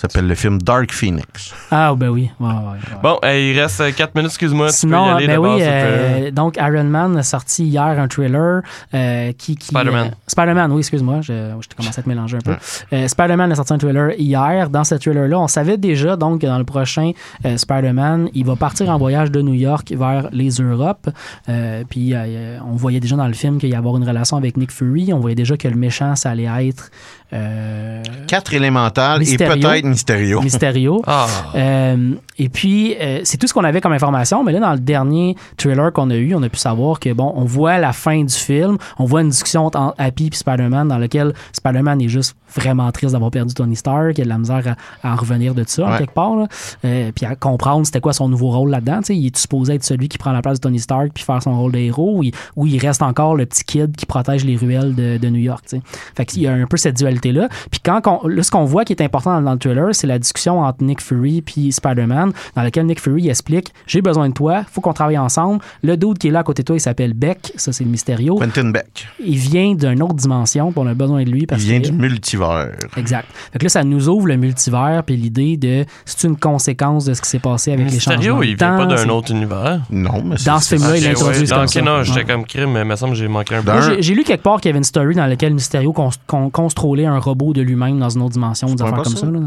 Ça s'appelle le film Dark Phoenix. Ah, ben oui. Ouais, ouais, ouais. Bon, euh, il reste 4 minutes, excuse-moi. tu peux y Sinon, aller ben oui, euh, donc Iron Man a sorti hier un trailer euh, qui, qui- Spider-Man. euh, Spider-Man, oui, excuse-moi, je, je commencé à te mélanger un peu. Euh, Spider-Man a sorti un trailer hier. Dans ce trailer-là, on savait déjà donc que dans le prochain euh, Spider-Man, il va partir en voyage de New York vers les Europes. Euh, puis euh, on voyait déjà dans le film qu'il y avoir une relation avec Nick Fury. On voyait déjà que le méchant, ça allait être euh, Quatre élémentales et peut-être Mysterio. Mysterio. Ah. Euh, et puis, euh, c'est tout ce qu'on avait comme information. Mais là, dans le dernier trailer qu'on a eu, on a pu savoir que, bon, on voit la fin du film. On voit une discussion entre Happy et Spider-Man dans laquelle Spider-Man est juste vraiment triste d'avoir perdu Tony Stark. Il a de la misère à, à en revenir de ça, en Ouais. quelque part. là. Euh, puis à comprendre c'était quoi son nouveau rôle là-dedans. Il est supposé être celui qui prend la place de Tony Stark puis faire son rôle de héros ou il, ou il reste encore le petit kid qui protège les ruelles de, de New York. tu sais. Fait qu'il y a un peu cette dualité-là. Puis quand on- là, ce qu'on voit qui est important dans, le trailer, c'est la discussion entre Nick Fury puis Spider-Man, dans laquelle Nick Fury explique J'ai besoin de toi, faut qu'on travaille ensemble. Le dude qui est là à côté de toi, il s'appelle Beck, ça c'est le Mysterio. Quentin Beck. Il vient d'une autre dimension, puis on a besoin de lui Il parce vient que. du multivers. Exact. Fait que là, ça nous ouvre le multivers, puis l'idée de c'est une conséquence de ce qui s'est passé avec les changements. Mysterio, de il vient pas d'un autre univers. Non, mais Dans ce film-là, il c'est- introduit ouais, comme ok, ça. non, j'étais comme crime, mais il me semble que j'ai manqué un peu. J'ai- lu quelque part qu'il y avait une story dans laquelle Mysterio contrôlait un robot de lui-même dans une autre dimension, des affaires comme ça? ça, là,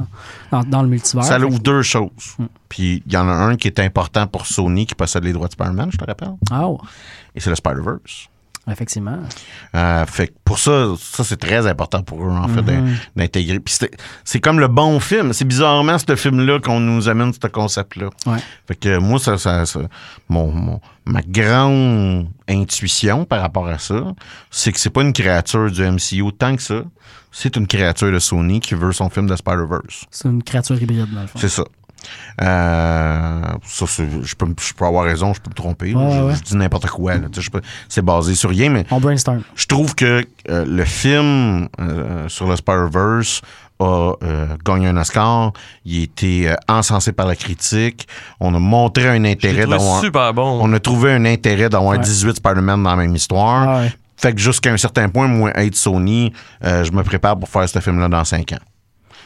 dans, dans le multivers. Ça ouvre deux choses. Hmm. Puis il y en a un qui est important pour Sony qui possède les droits de Spider-Man, je te rappelle. Ah, ouais. Et c'est le Spider-Verse. effectivement. Euh, fait que pour ça, ça c'est très important pour eux, en fait, Mhm. d'in- d'intégrer. Puis c'est- c'est comme le bon film. C'est bizarrement ce film-là qu'on nous amène ce concept-là. Ouais. Fait que moi, ça, ça, ça- mon, mon- ma grande intuition par rapport à ça, c'est que c'est pas une créature du MCU tant que ça. C'est une créature de Sony qui veut son film de Spider-Verse. C'est une créature hybride, dans le fond. C'est ça. Euh, ça, je, peux, je peux avoir raison, je peux me tromper. Ouais, je, ouais. je dis n'importe quoi. là. Tu sais, je peux- C'est basé sur rien, mais On brainstorm. je trouve que euh, le film euh, sur le Spider-Verse a euh, gagné un Oscar. Il a été euh, encensé par la critique. On a montré un intérêt d'avoir. super bon. On a trouvé un intérêt d'avoir Ouais. 18 Spider-Man dans la même histoire. Fait que jusqu'à un certain point, moi, être Sony, euh, je me prépare pour faire ce film-là dans 5 ans.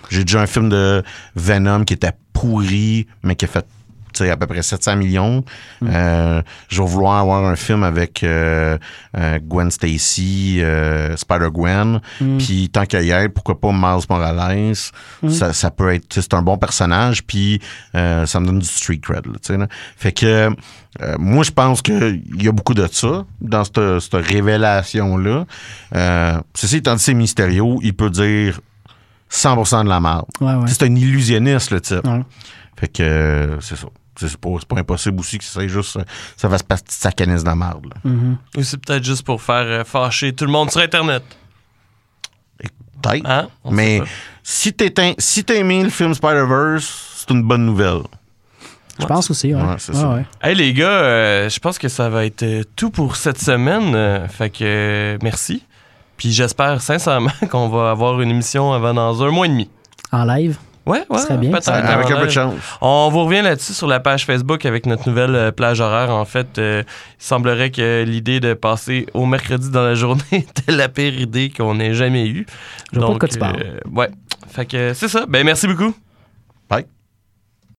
J'ai déjà un film de Venom qui était pourri, mais qui a fait à peu près 700 millions. Euh, je vais vouloir avoir un film avec euh, euh, Gwen Stacy, Spider-Gwen. Puis tant qu'à y être, pourquoi pas Miles Morales? Ça, ça peut être... C'est un bon personnage, puis ça me donne du street cred. Là, là. Fait que moi, je pense qu'il y a beaucoup de ça dans cette, cette révélation-là. Ceci étant dit, c'est Mysterio, il peut dire 100% de la merde. Ouais, ouais. C'est un illusionniste, le type. Ouais. Fait que euh, c'est ça. C'est c'est pas, c'est pas impossible aussi que ça juste ça fasse partie de sa canisse de marde. là. Ou c'est peut-être juste pour faire euh, fâcher tout le monde sur Internet. Peut-être. Hein? Mais si t'es un- si t'as aimé le film Spider-Verse, c'est une bonne nouvelle. Je pense aussi, ouais. C'est. Hey les gars, euh, je pense que ça va être euh, tout pour cette semaine. euh, fait que euh, merci. Puis j'espère sincèrement qu'on va avoir une émission avant dans un mois et demi. En live. Ouais, ouais. serait bien. Avec un peu de chance. On vous revient là-dessus sur la page Facebook avec notre nouvelle euh, plage horaire. En fait, euh, il semblerait que l'idée de passer au mercredi dans la journée était la pire idée qu'on ait jamais eue. Je vois pas de Donc, quoi tu parles. euh, ouais. Fait que c'est ça. Ben merci beaucoup. Bye.